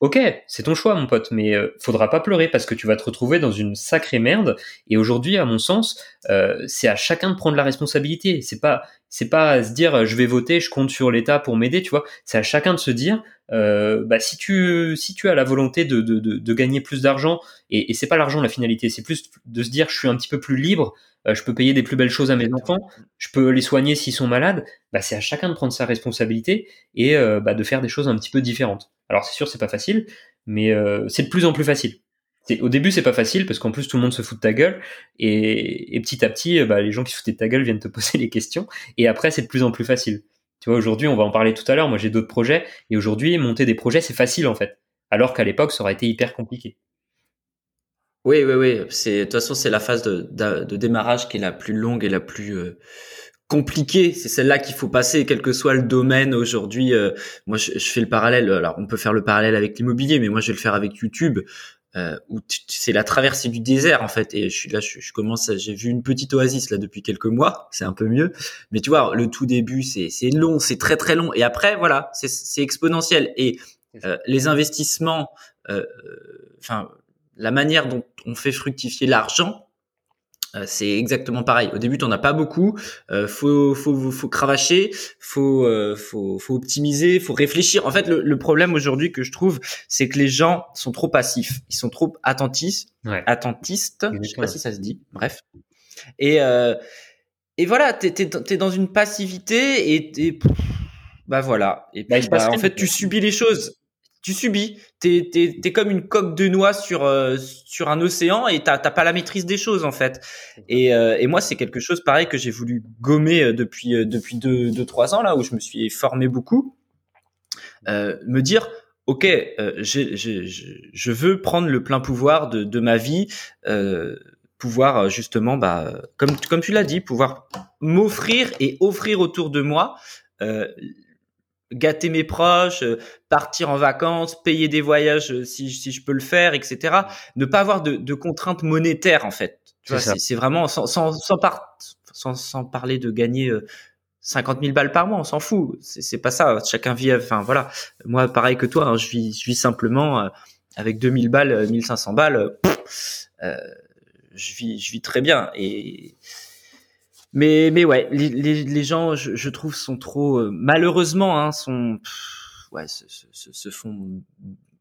Ok, c'est ton choix, mon pote, mais euh, faudra pas pleurer parce que tu vas te retrouver dans une sacrée merde. Et aujourd'hui, à mon sens, euh, c'est à chacun de prendre la responsabilité. C'est pas, c'est pas à se dire, je vais voter, je compte sur l'État pour m'aider, tu vois. C'est à chacun de se dire, euh, bah si tu, si tu as la volonté de, de, de, de gagner plus d'argent, et, et c'est pas l'argent la finalité, c'est plus de se dire, je suis un petit peu plus libre, euh, je peux payer des plus belles choses à mes enfants, je peux les soigner s'ils sont malades. Bah, c'est à chacun de prendre sa responsabilité et euh, bah, de faire des choses un petit peu différentes. Alors c'est sûr, c'est pas facile, mais euh, c'est de plus en plus facile. Au début, c'est pas facile parce qu'en plus tout le monde se fout de ta gueule et, petit à petit, bah, les gens qui se foutent de ta gueule viennent te *laughs* poser les questions et après c'est de plus en plus facile. Tu vois, aujourd'hui, on va en parler tout à l'heure. Moi, j'ai d'autres projets et aujourd'hui, monter des projets, c'est facile en fait, alors qu'à l'époque, ça aurait été hyper compliqué. Oui, oui, oui. C'est de toute façon, c'est la phase de, démarrage qui est la plus longue et la plus euh, compliquée. C'est celle-là qu'il faut passer, quel que soit le domaine aujourd'hui. Euh, moi, je, fais le parallèle. Alors, on peut faire le parallèle avec l'immobilier, mais moi, je vais le faire avec YouTube. Euh, où c'est la traversée du désert en fait. Et je suis là je, je commence j'ai vu une petite oasis là depuis quelques mois. C'est un peu mieux. Mais tu vois le tout début c'est c'est long c'est très très long. Et après voilà c'est c'est exponentiel. Et euh, les investissements euh, enfin la manière dont on fait fructifier l'argent, euh, c'est exactement pareil. Au début, tu n'en as pas beaucoup. Euh, faut, faut, faut cravacher, faut, euh, faut, faut optimiser, faut réfléchir. En fait, le, problème aujourd'hui que je trouve, c'est que les gens sont trop passifs. Ils sont trop attentistes. Ouais. Attentistes. Je sais pas si ça se dit. Bref. Et, euh, et voilà, t'es, es, dans une passivité et, et bah voilà. Et bah, bah, en fait, tu subis les choses tu subis. T'es es, comme une coque de noix sur euh, sur un océan et t'as pas la maîtrise des choses en fait. Et, euh, et moi c'est quelque chose pareil que j'ai voulu gommer euh, depuis depuis deux deux trois ans là où je me suis formé beaucoup. me dire ok je veux prendre le plein pouvoir de de ma vie. pouvoir justement bah comme comme tu l'as dit pouvoir m'offrir et offrir autour de moi gâter mes proches, euh, partir en vacances, payer des voyages euh, si, si je peux le faire, etc. Ne pas avoir de, de contraintes monétaires en fait. C'est vraiment sans, sans, sans, par, sans, sans, parler de gagner 50 euh, 000 balles par mois, on s'en fout. C'est pas ça. Chacun vit. Enfin voilà. Moi, pareil que toi, hein, je vis, je vis simplement avec 2000 balles, 1500 balles. Euh, je vis, je vis très bien et mais mais ouais, les, les, les gens, je, je, trouve, sont trop euh, malheureusement, hein, sont ouais, se, se, se, font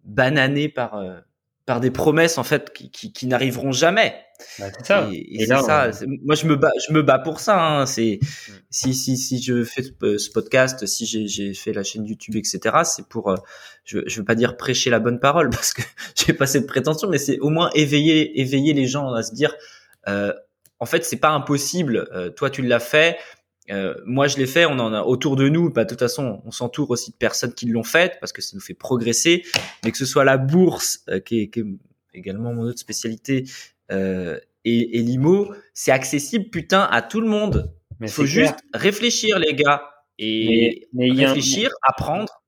bananer par euh, par des promesses en fait qui, qui, qui n'arriveront jamais. Bah, c'est ça. Et, et, ça. Moi, je me bats, je me bats pour ça. Hein. C'est mm. si si si je fais ce podcast, si j'ai j'ai fait la chaîne YouTube, etc. C'est pour, euh, je je veux pas dire prêcher la bonne parole *laughs* parce que *laughs* j'ai pas cette prétention, mais c'est au moins éveiller éveiller les gens à se dire. Euh, en fait, c'est pas impossible. Euh, toi, tu l'as fait. Euh, moi, je l'ai fait. On en a autour de nous. Bah, de toute façon, on s'entoure aussi de personnes qui l'ont fait parce que ça nous fait progresser. Mais que ce soit la bourse, euh, qui, est, également mon autre spécialité, et, l'IMO, c'est accessible, putain, à tout le monde. Il faut juste réfléchir, les gars, et réfléchir, apprendre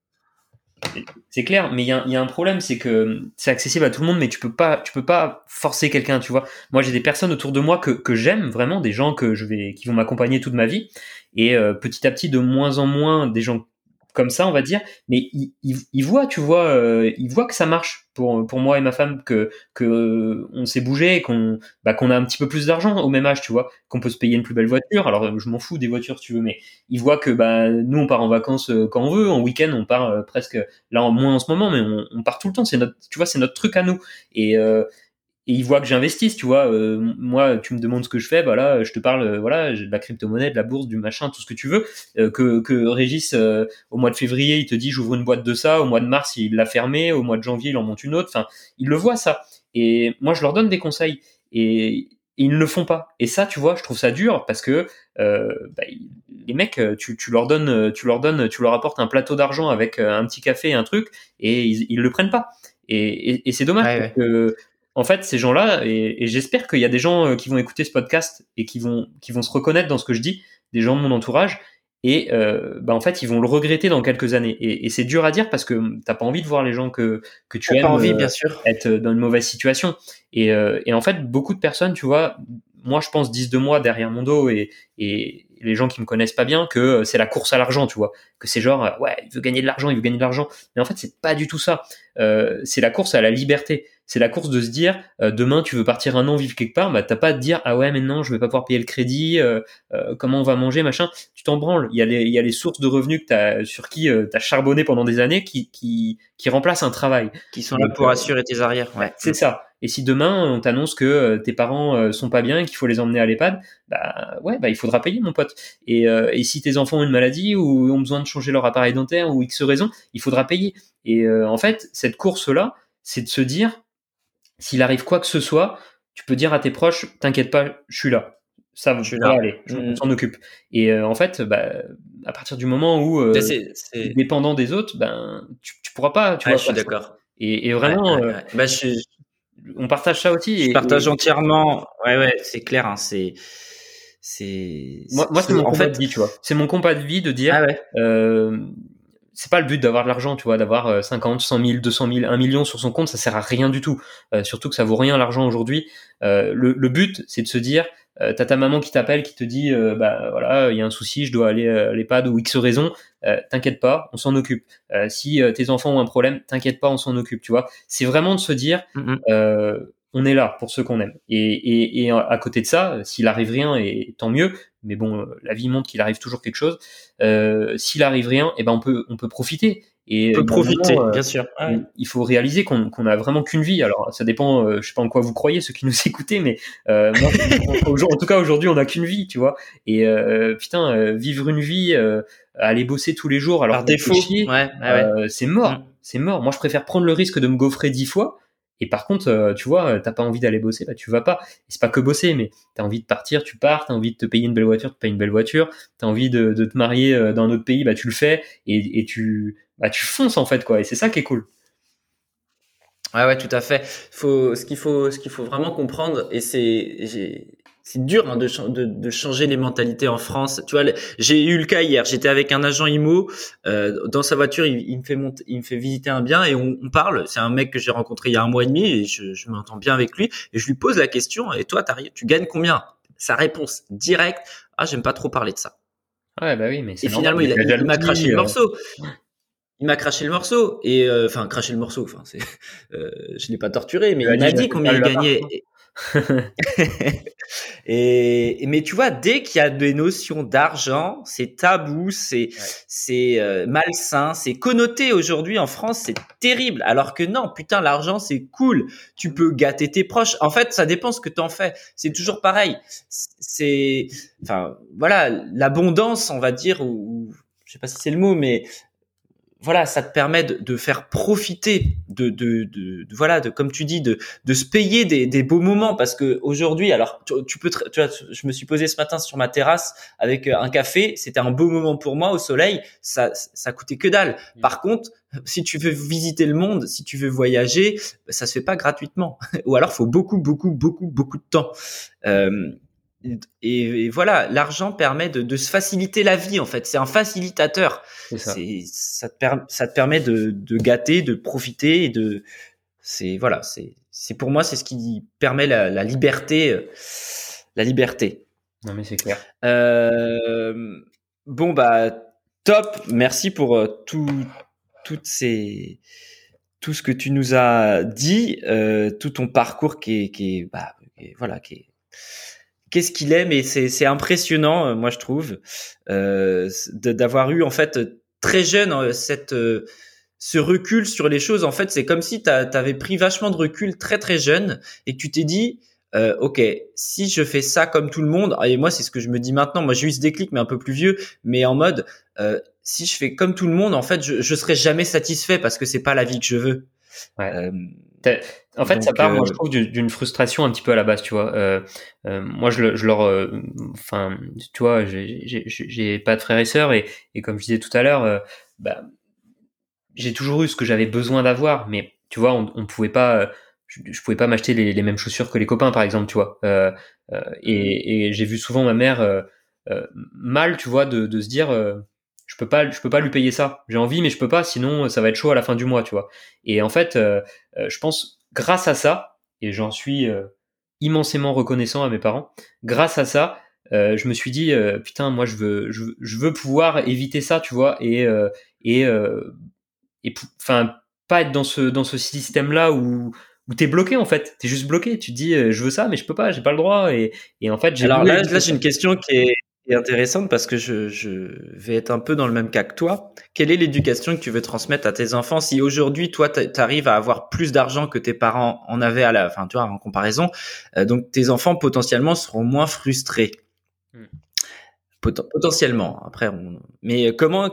c'est clair, mais il y, a, un problème, c'est que c'est accessible à tout le monde, mais tu peux pas, tu peux pas forcer quelqu'un, tu vois. Moi, j'ai des personnes autour de moi que, que j'aime vraiment, des gens que je vais, qui vont m'accompagner toute ma vie, et euh, petit à petit, de moins en moins, des gens comme ça, on va dire. Mais il, voit, tu vois, euh, il voit que ça marche pour, pour moi et ma femme, que, que on s'est bougé, qu'on bah, qu'on a un petit peu plus d'argent au même âge, tu vois, qu'on peut se payer une plus belle voiture. Alors, je m'en fous des voitures, tu veux, mais il voit que bah, nous, on part en vacances euh, quand on veut. En week-end, on part euh, presque, là, moins en ce moment, mais on, on part tout le temps. C'est notre, tu vois, c'est notre truc à nous. Et, et ils voient que j'investisse, tu vois. Euh, moi, tu me demandes ce que je fais, voilà, je te parle, euh, voilà, de la crypto-monnaie, de la bourse, du machin, tout ce que tu veux. Euh, que, que Régis, au mois de février, il te dit j'ouvre une boîte de ça, au mois de mars, il l'a fermé, au mois de janvier, il en monte une autre. Enfin, ils le voient ça. Et moi, je leur donne des conseils et ils ne le font pas. Et ça, tu vois, je trouve ça dur parce que bah, les mecs, tu, tu, leur donnes, tu leur donnes, tu leur apportes un plateau d'argent avec un petit café et un truc, et ils, ils le prennent pas. Et, et, c'est dommage que en fait, ces gens-là, et, j'espère qu'il y a des gens euh, qui vont écouter ce podcast et qui vont, qui vont se reconnaître dans ce que je dis, des gens de mon entourage, et euh, bah en fait, ils vont le regretter dans quelques années. Et, c'est dur à dire parce que t'as pas envie de voir les gens que, que tu aimes pas envie, bien sûr. Euh, être dans une mauvaise situation. Et, et en fait, beaucoup de personnes, tu vois, moi je pense disent de moi derrière mon dos et, et les gens qui me connaissent pas bien que c'est la course à l'argent, tu vois, que c'est genre ouais, il veut gagner de l'argent, il veut gagner de l'argent. Mais en fait, c'est pas du tout ça. Euh, c'est la course à la liberté c'est la course de se dire euh, demain tu veux partir un an vivre quelque part, bah t'as pas à te dire ah ouais mais non je vais pas pouvoir payer le crédit, euh, euh, comment on va manger machin, tu t'en branles. Il y a les il y a les sources de revenus que t'as sur qui tu t'as charbonné pendant des années qui qui qui remplacent un travail, qui sont là pour assurer tes arrières. Ouais. C'est ça. Et si demain on t'annonce que tes parents sont pas bien et qu'il faut les emmener à l'EHPAD, bah ouais, bah il faudra payer mon pote. Et, et si tes enfants ont une maladie ou ont besoin de changer leur appareil dentaire ou X raison, il faudra payer. Et en fait, cette course là, c'est de se dire s'il arrive quoi que ce soit, tu peux dire à tes proches, t'inquiète pas, je suis là. Ça, je suis là. aller, on mm. s'en occupe. Et euh, en fait, bah, à partir du moment où euh, es dépendant des autres, ben tu, tu pourras pas. Tu vois, je suis d'accord. Et, et, vraiment, euh, bah, je, on partage ça aussi. Je partage entièrement. Ouais, ouais, c'est clair. Hein, c'est c'est moi, moi c'est mon combat fait... de vie, tu vois. C'est mon combat de vie de dire. Ah ouais. euh, c'est pas le but d'avoir de l'argent, tu vois, d'avoir 50, 100 000, 200 000, 1 million sur son compte, ça sert à rien du tout. Euh, surtout que ça vaut rien l'argent aujourd'hui. Euh, le, le, but, c'est de se dire, euh, t'as ta maman qui t'appelle, qui te dit, bah voilà, il y a un souci, je dois aller à l'EHPAD ou X raison, t'inquiète pas, on s'en occupe. si tes enfants ont un problème, t'inquiète pas, on s'en occupe, tu vois. C'est vraiment de se dire, on est là pour ceux qu'on aime. Et, et, à côté de ça, s'il arrive rien, et tant mieux. Mais bon, la vie montre qu'il arrive toujours quelque chose. Euh, s'il arrive rien, et eh ben on peut on peut profiter. Et on peut profiter, euh, bien sûr. Il faut réaliser qu'on qu'on a vraiment qu'une vie. Alors ça dépend, euh, je sais pas en quoi vous croyez ceux qui nous *laughs* écoutez, mais euh, en, tout cas aujourd'hui on a qu'une vie, tu vois. Et putain, vivre une vie, aller bosser tous les jours, alors par défaut, ouais, c'est mort, mm. c'est mort. Moi je préfère prendre le risque de me gaufrer dix fois et par contre, euh, tu vois, t'as pas envie d'aller bosser, bah tu vas pas. c'est pas que bosser, mais t'as envie de partir, tu pars. T'as envie de te payer une belle voiture, tu payes une belle voiture. T'as envie de, de, te marier euh, dans un autre pays, bah tu le fais et, et tu, bah tu fonces en fait quoi. Et c'est ça qui est cool. Ouais, ouais, tout à fait. Faut, ce qu'il faut, ce qu'il faut vraiment comprendre, et c'est, c'est dur hein, de, de, de, changer les mentalités en France. Tu vois, j'ai eu le cas hier. J'étais avec un agent IMO euh, dans sa voiture. Il, il, me fait monter, il me fait visiter un bien et on, on parle. C'est un mec que j'ai rencontré il y a un mois et demi et je, je m'entends bien avec lui. Et je lui pose la question. Et toi, tu gagnes combien? Sa réponse directe. Ah, j'aime pas trop parler de ça. Ouais, bah oui, mais et finalement, il, il m'a craché le euh. morceau. Il m'a craché le morceau et euh, enfin craché le morceau. Enfin, c'est, euh, je l'ai pas torturé, mais il m'a dit combien il gagnait. *laughs* et mais tu vois, dès qu'il y a des notions d'argent, c'est tabou, c'est c'est euh, malsain, c'est connoté aujourd'hui en France, c'est terrible. Alors que non, putain, l'argent c'est cool. Tu peux gâter tes proches. En fait, ça dépend ce que t'en fais. C'est toujours pareil. C'est enfin voilà, l'abondance, on va dire ou je sais pas si c'est le mot, mais voilà, ça te permet de, de faire profiter de, de, de, voilà, de comme tu dis, de, de se payer des, des beaux moments parce que aujourd'hui, alors tu, peux, tu vois, je me suis posé ce matin sur ma terrasse avec euh, un café, c'était un beau moment pour moi au soleil, ça, ça coûtait que dalle. Mmh. Par contre, si tu veux visiter le monde, si tu veux voyager, ça se fait pas gratuitement, *laughs* ou alors faut beaucoup, beaucoup, beaucoup, beaucoup de temps. Euh, et, voilà, l'argent permet de, de, se faciliter la vie en fait. C'est un facilitateur. Ça. ça. te ça te permet de, de, gâter, de profiter et de. C'est voilà, c'est c'est pour moi c'est ce qui permet la, la, liberté, la liberté. Non mais c'est clair. Euh, bon bah top, merci pour euh, tout toutes ces tout ce que tu nous as dit, euh, tout ton parcours qui est qui est bah voilà qui est qu'est-ce qu'il aime et c'est impressionnant, euh, moi je trouve, euh, d'avoir eu en fait très jeune euh, cette ce recul sur les choses. En fait, c'est comme si tu avais pris vachement de recul très très jeune et que tu t'es dit, euh, ok, si je fais ça comme tout le monde, et moi c'est ce que je me dis maintenant. Moi j'ai eu ce déclic, mais un peu plus vieux, mais en mode, euh, si je fais comme tout le monde, en fait, je, je serai jamais satisfait parce que c'est pas la vie que je veux. Ouais. En fait, ça part, moi, je euh, trouve, d'une frustration un petit peu à la base, tu vois. Euh, euh, moi, je, je leur, enfin, tu vois, j'ai pas de frères et sœurs, et, et, comme je disais tout à l'heure, bah, j'ai toujours eu ce que j'avais besoin d'avoir, mais tu vois, on, on pouvait pas, je, je pouvais pas m'acheter les, les, mêmes chaussures que les copains, par exemple, tu vois. et, et j'ai vu souvent ma mère mal, tu vois, de, de se dire peux pas je peux pas lui payer ça j'ai envie mais je peux pas sinon ça va être chaud à la fin du mois tu vois et en fait euh, euh, je pense grâce à ça et j'en suis euh, immensément reconnaissant à mes parents grâce à ça je me suis dit putain moi je veux je, veux pouvoir éviter ça tu vois et et et enfin pas être dans ce dans ce système là où où t'es bloqué en fait, t'es juste bloqué. Tu te dis je veux ça mais je peux pas, j'ai pas le droit et, et en fait j'ai. Alors là, là j'ai une question qui est intéressante parce que je, je, vais être un peu dans le même cas que toi. Quelle est l'éducation que tu veux transmettre à tes enfants si aujourd'hui toi tu arrives à avoir plus d'argent que tes parents en avaient à la, enfin tu vois en comparaison, euh, donc tes enfants potentiellement seront moins frustrés? Hmm. potentiellement. Après, on... mais comment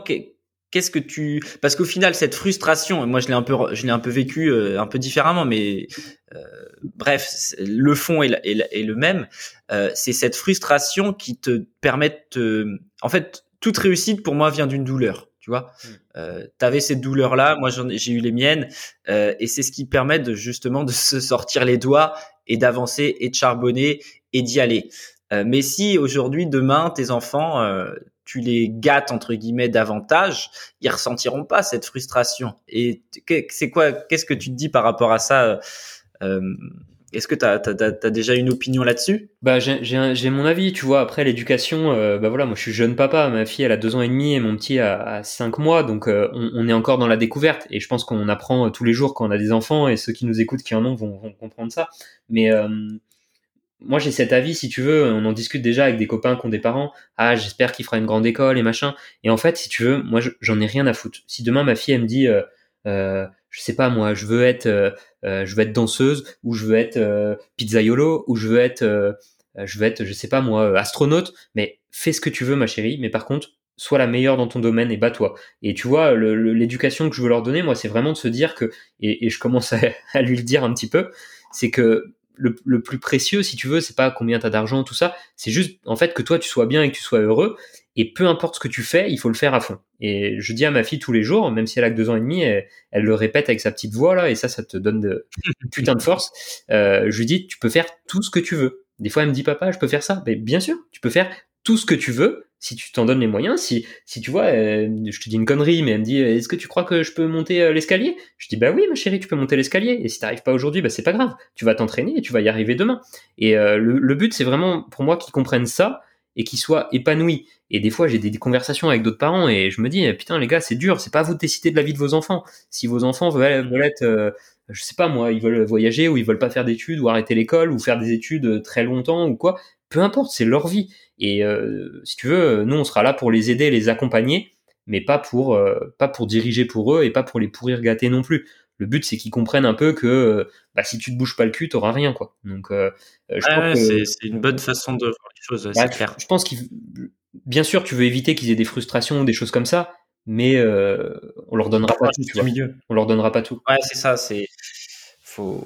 qu'est-ce que tu parce qu'au final cette frustration moi je l'ai un peu je l'ai un peu vécu euh, un peu différemment mais euh, bref le fond est, est, le même. Euh, c'est cette frustration qui te permet de en fait toute réussite pour moi vient d'une douleur tu vois. Mmh. euh, t'avais cette douleur là moi j'ai eu les miennes euh, et c'est ce qui permet de justement de se sortir les doigts et d'avancer et de charbonner et d'y aller. Mais si aujourd'hui demain tes enfants tu les gâtes entre guillemets davantage, ils ressentiront pas cette frustration. Et c'est quoi Qu'est-ce que tu te dis par rapport à ça euh, Est-ce que tu as, déjà une opinion là-dessus? Bah j'ai mon avis, tu vois. Après l'éducation, euh, bah voilà, moi je suis jeune papa, ma fille elle a deux ans et demi et mon petit a, cinq mois, donc euh, on, est encore dans la découverte. Et je pense qu'on apprend tous les jours quand on a des enfants et ceux qui nous écoutent qui en ont vont, vont comprendre ça. Mais moi j'ai cet avis, si tu veux, on en discute déjà avec des copains qui ont des parents. Ah, j'espère qu'il fera une grande école et machin. Et en fait, si tu veux, moi j'en ai rien à foutre. Si demain ma fille elle me dit, euh, euh, je sais pas moi, je veux être, euh, je veux être danseuse ou je veux être pizzaiolo ou je veux être, je veux être, je sais pas moi, astronaute. Mais fais ce que tu veux, ma chérie. Mais par contre, sois la meilleure dans ton domaine et bats-toi. Et tu vois, l'éducation que je veux leur donner, moi, c'est vraiment de se dire que, et, je commence *laughs* à, lui le dire un petit peu, c'est que le, plus précieux, si tu veux, c'est pas combien t'as d'argent, tout ça. C'est juste, en fait, que toi, tu sois bien et que tu sois heureux. Et peu importe ce que tu fais, il faut le faire à fond. Et je dis à ma fille tous les jours, même si elle a que deux ans et demi, elle, le répète avec sa petite voix là, et ça, ça te donne de *laughs* putain de force. Euh, je lui dis, tu peux faire tout ce que tu veux. Des fois, elle me dit, papa, je peux faire ça. Mais bien sûr, tu peux faire tout ce que tu veux si tu t'en donnes les moyens, si, si tu vois, euh, je te dis une connerie, mais elle me dit, euh, est-ce que tu crois que je peux monter euh, l'escalier? Je dis, bah oui, ma chérie, tu peux monter l'escalier. Et si t'arrives pas aujourd'hui, bah c'est pas grave. Tu vas t'entraîner et tu vas y arriver demain. Et le, but, c'est vraiment pour moi qu'ils comprennent ça et qu'ils soient épanouis. Et des fois, j'ai des, conversations avec d'autres parents et je me dis, putain, les gars, c'est dur. C'est pas à vous de décider de la vie de vos enfants. Si vos enfants veulent, veulent être je sais pas moi, ils veulent voyager ou ils veulent pas faire d'études ou arrêter l'école ou faire des études très longtemps ou quoi, peu importe, c'est leur vie. Et euh, si tu veux, nous on sera là pour les aider, les accompagner, mais pas pour euh, pas pour diriger pour eux et pas pour les pourrir gâter non plus. Le but c'est qu'ils comprennent un peu que euh, bah, si tu te bouges pas le cul, t'auras rien quoi. Donc je pense c'est une bonne façon de voir les choses, c'est bah, clair. Je pense qu'il bien sûr tu veux éviter qu'ils aient des frustrations ou des choses comme ça, mais on leur donnera pas tout. Tu vois. Milieu. On leur donnera pas tout. Ouais, c'est ça. C'est faut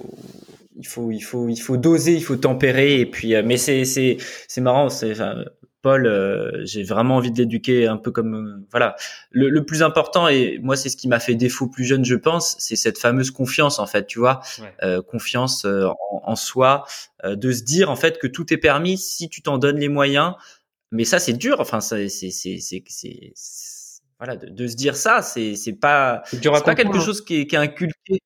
il faut il faut il faut doser, il faut tempérer et puis euh, mais c'est c'est c'est marrant, c'est Paul, euh, j'ai vraiment envie de l'éduquer un peu comme euh, voilà. Le, le, plus important et moi c'est ce qui m'a fait défaut plus jeune, je pense, c'est cette fameuse confiance en fait, tu vois, confiance en, en, soi, de se dire en fait que tout est permis si tu t'en donnes les moyens. Mais ça c'est dur, enfin c'est c'est c'est c'est voilà de, de, se dire ça, c'est c'est pas c'est pas quelque hein. chose qui est, qui est inculqué.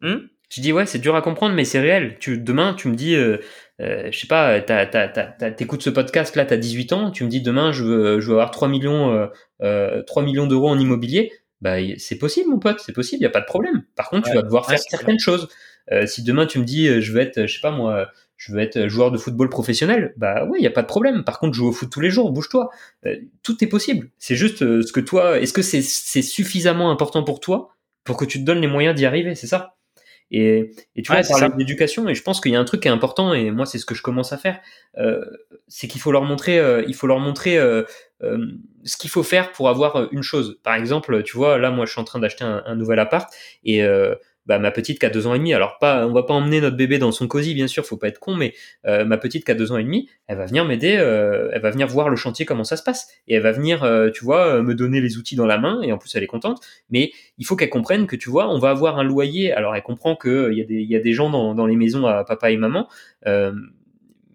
Hmm tu dis ouais, c'est dur à comprendre, mais c'est réel. Tu, demain, tu me dis, euh, euh, je sais pas, t'écoutes ce podcast là, t'as 18 ans, tu me dis demain, je veux, je veux avoir 3 millions, euh, euh 3 millions d'euros en immobilier. Bah, c'est possible, mon pote, c'est possible, il y a pas de problème. Par contre, tu vas devoir faire certaines choses. Euh, si demain tu me dis, je veux être, je sais pas moi, je veux être joueur de football professionnel, bah ouais, il y a pas de problème. Par contre, joue au foot tous les jours, bouge-toi. tout est possible. C'est juste ce que toi, est-ce que c'est suffisamment important pour toi pour que tu te donnes les moyens d'y arriver, c'est ça? Et, et tu vois, parler d'éducation, et je pense qu'il y a un truc qui est important, et moi c'est ce que je commence à faire, euh, c'est qu'il faut leur montrer, euh, il faut leur montrer euh, ce qu'il faut faire pour avoir une chose. Par exemple, tu vois, là moi je suis en train d'acheter un, un, nouvel appart, et euh, bah, ma petite qui a deux ans et demi, alors pas, on va pas emmener notre bébé dans son cosy, bien sûr, faut pas être con, mais euh, ma petite qui a deux ans et demi, elle va venir m'aider, euh, elle va venir voir le chantier comment ça se passe, et elle va venir, euh, tu vois, me donner les outils dans la main, et en plus elle est contente. Mais il faut qu'elle comprenne que, tu vois, on va avoir un loyer. Alors elle comprend que il y a des, gens dans, dans les maisons à papa et maman. mais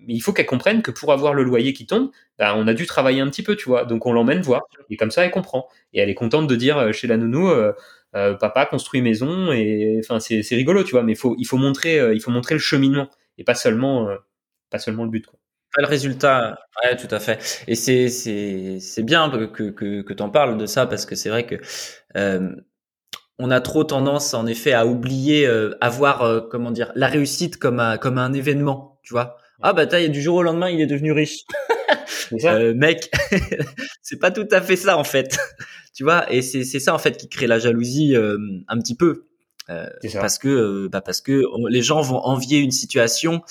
il faut qu'elle comprenne que pour avoir le loyer qui tombe, bah, on a dû travailler un petit peu, tu vois. Donc on l'emmène voir. Et comme ça, elle comprend. Et elle est contente de dire chez la nounou, euh, papa construit maison et enfin c'est rigolo tu vois mais il faut il faut montrer euh, il faut montrer le cheminement et pas seulement euh, pas seulement le but quoi. Pas le résultat, ouais, tout à fait. Et c'est c'est c'est bien que que que t'en parles de ça parce que c'est vrai que on a trop tendance en effet à oublier avoir comment dire la réussite comme un comme un événement, tu vois. Ah bah t'as du jour au lendemain il est devenu riche. euh, mec, *laughs* c'est pas tout à fait ça en fait tu vois et c'est c'est ça en fait qui crée la jalousie euh, un petit peu euh, parce que euh, bah parce que les gens vont envier une situation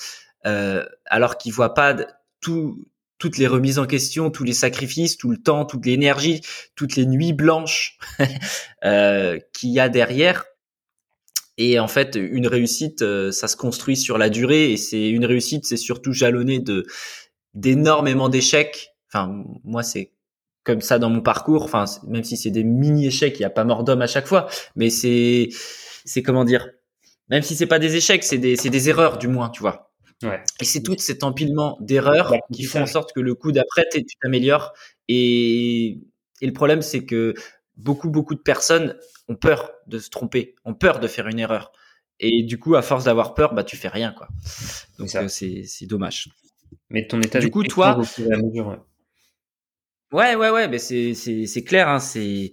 alors qu'ils voient pas tout toutes les remises en question, tous les sacrifices, tout le temps, toute l'énergie, toutes les nuits blanches *laughs* euh, qu'il y a derrière. Et en fait, une réussite, ça se construit sur la durée. Et c'est une réussite, c'est surtout jalonné de d'énormément d'échecs. Enfin, moi, c'est comme ça dans mon parcours. Enfin, même si c'est des mini échecs, il n'y a pas mort d'homme à chaque fois, mais c'est c'est comment dire. Même si c'est pas des échecs, c'est des c'est des erreurs du moins, tu vois. Ouais. Et c'est tout cet empilement d'erreurs qui font en sorte que le coup d'après tu t'améliores. Et et le problème c'est que beaucoup beaucoup de personnes ont peur de se tromper, ont peur de faire une erreur. Et du coup, à force d'avoir peur, bah, tu fais rien, quoi. Donc, c'est dommage. Mais ton état du coup, toi, ouais, ouais, ouais, mais c'est clair. Hein, c'est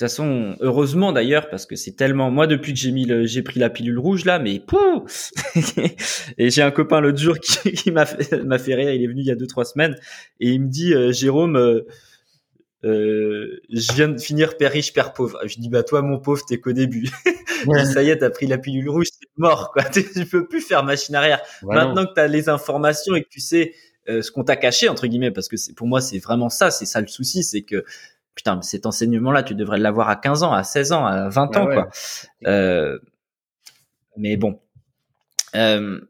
de toute façon, heureusement d'ailleurs, parce que c'est tellement. Moi, depuis que j'ai mis le, j'ai pris la pilule rouge là, mais pouh *laughs* Et j'ai un copain l'autre jour qui, qui m'a fait, m'a fait rire. Il est venu il y a deux trois semaines et il me dit, euh, Jérôme, euh, euh, je viens de finir père riche, père pauvre. Je dis bah toi mon pauvre, t'es qu'au début. *laughs* ça y est, t'as pris la pilule rouge, c'est mort quoi. *laughs* Tu peux plus faire machine arrière. Maintenant que t'as les informations et que tu sais ce qu'on t'a caché entre guillemets, parce que c'est pour moi c'est vraiment ça, c'est ça le souci, c'est que putain, cet enseignement-là, tu devrais l'avoir à 15 ans, à 16 ans, à 20 ans, quoi. Euh, mais bon. Euh,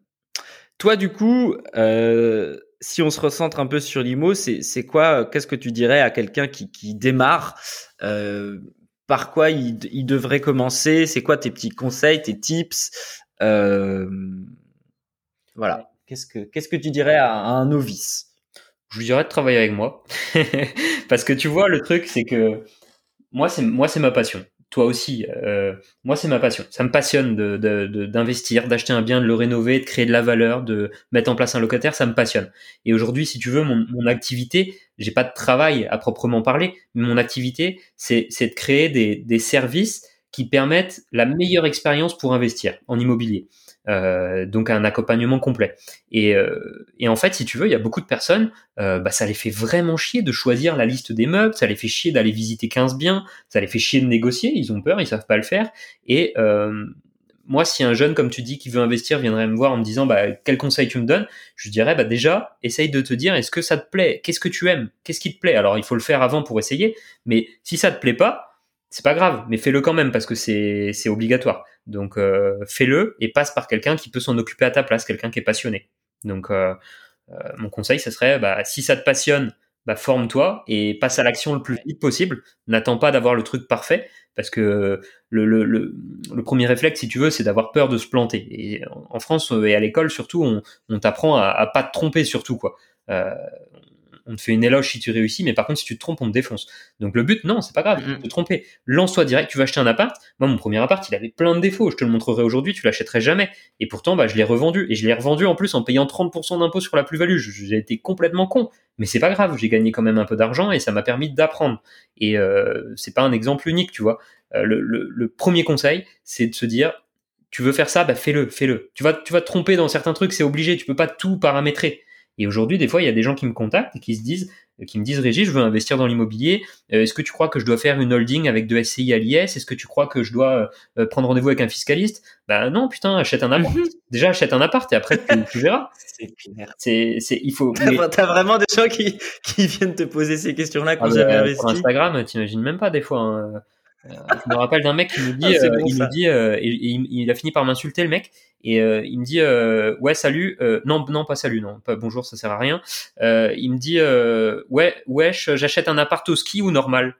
toi, du coup, euh, si on se recentre un peu sur l'IMO, c'est quoi Qu'est-ce que tu dirais à quelqu'un qui, qui, démarre Par quoi il, il devrait commencer C'est quoi tes petits conseils, tes tips Voilà. Qu'est-ce que qu'est-ce que tu dirais à un novice? Je lui dirais de travailler avec moi. *laughs* Parce que tu vois, le truc, c'est que moi, c'est moi, c'est ma passion. Toi aussi. Euh, moi, c'est ma passion. Ça me passionne d'investir, de, d'acheter un bien, de le rénover, de créer de la valeur, de mettre en place un locataire. Ça me passionne. Et aujourd'hui, si tu veux, mon, mon activité, j'ai pas de travail à proprement parler, mais mon activité, c'est de créer des, des services qui permettent la meilleure expérience pour investir en immobilier. Euh, donc un accompagnement complet. Et, euh, et, en fait, si tu veux, il y a beaucoup de personnes, euh, bah, ça les fait vraiment chier de choisir la liste des meubles, ça les fait chier d'aller visiter 15 biens, ça les fait chier de négocier, ils ont peur, ils savent pas le faire. Et moi, si un jeune, comme tu dis, qui veut investir, viendrait me voir en me disant, bah, quel conseil tu me donnes, je dirais, bah, déjà, essaye de te dire, est-ce que ça te plaît? Qu'est-ce que tu aimes? Qu'est-ce qui te plaît? Alors, il faut le faire avant pour essayer, mais si ça te plaît pas, c'est pas grave, mais fais-le quand même parce que c'est c'est obligatoire. Donc euh, fais-le et passe par quelqu'un qui peut s'en occuper à ta place, quelqu'un qui est passionné. Donc euh, euh, mon conseil, ce serait, bah, si ça te passionne, bah, forme-toi et passe à l'action le plus vite possible. N'attends pas d'avoir le truc parfait parce que le, le, le, le premier réflexe, si tu veux, c'est d'avoir peur de se planter. Et en France et à l'école surtout, on, on t'apprend à, à pas te tromper surtout quoi. Euh, on te fait une éloge si tu réussis, mais par contre, si tu te trompes, on te défonce. Donc le but, non, c'est pas grave, de te tromper. Lance-toi direct, tu vas acheter un appart. Moi, mon premier appart, il avait plein de défauts. Je te le montrerai aujourd'hui, tu l'achèterais jamais. Et pourtant, bah, je l'ai revendu. Et je l'ai revendu en plus en payant 30% d'impôt sur la plus-value. J'ai été complètement con. Mais c'est pas grave, j'ai gagné quand même un peu d'argent et ça m'a permis d'apprendre. Et euh, c'est pas un exemple unique, tu vois. Euh, le, premier conseil, c'est de se dire, tu veux faire ça, bah fais-le, fais-le. Tu vas, tu vas te tromper dans certains trucs, c'est obligé, tu peux pas tout paramétrer. Et aujourd'hui, des fois, il y a des gens qui me contactent et qui se disent, qui me disent, Régis, je veux investir dans l'immobilier. Euh, est-ce que tu crois que je dois faire une holding avec de SCI à l'IS Est-ce que tu crois que je dois euh, prendre rendez-vous avec un fiscaliste? Ben non, putain, achète un appart. Déjà, achète un appart et après tu, verras. *laughs* C'est clair. C'est, c'est, il faut. T'as vraiment des gens qui, qui viennent te poser ces questions-là quand ah, j'avais bah, investi. Sur Instagram, t'imagines même pas des fois. Hein. Euh, je me rappelle d'un mec qui me *laughs* dit, ah, euh, il me dit, euh, il, a fini par m'insulter le mec, et il me dit, ouais salut, non non pas salut non, pas bonjour ça sert à rien. il me dit, ouais wesh, j'achète un appart au ski ou normal?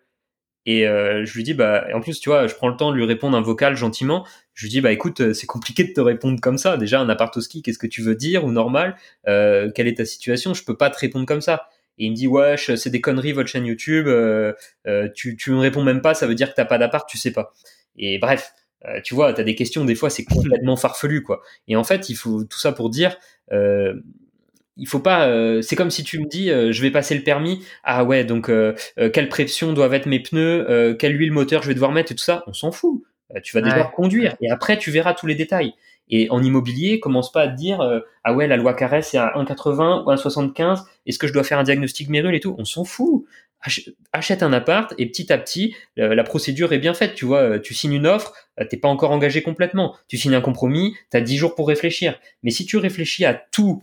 Et je lui dis bah en plus tu vois je prends le temps de lui répondre un vocal gentiment. Je lui dis bah écoute c'est compliqué de te répondre comme ça. Déjà un appart au ski qu'est-ce que tu veux dire ou normal? Quelle est ta situation? Je peux pas te répondre comme ça. Et il me dit wesh, c'est des conneries votre chaîne YouTube. Euh, euh, tu tu me réponds même pas, ça veut dire que t'as pas d'appart, tu sais pas. Et bref, euh, tu vois, t'as des questions des fois c'est *laughs* complètement farfelu quoi. Et en fait, il faut tout ça pour dire. il faut pas. c'est comme si tu me dis, je vais passer le permis. Ah ouais, donc quelle pression doivent être mes pneus, quelle huile moteur je vais devoir mettre et tout ça. On s'en fout. tu vas devoir conduire et après tu verras tous les détails. Et en immobilier, commence pas à te dire euh, ah ouais la loi Carré c'est à 1,80 ou 1,75. Est-ce que je dois faire un diagnostic Mérule et tout? On s'en fout. Achète un appart et petit à petit euh, la procédure est bien faite. Tu vois, euh, tu signes une offre, t'es pas encore engagé complètement. Tu signes un compromis, tu as 10 jours pour réfléchir. Mais si tu réfléchis à tout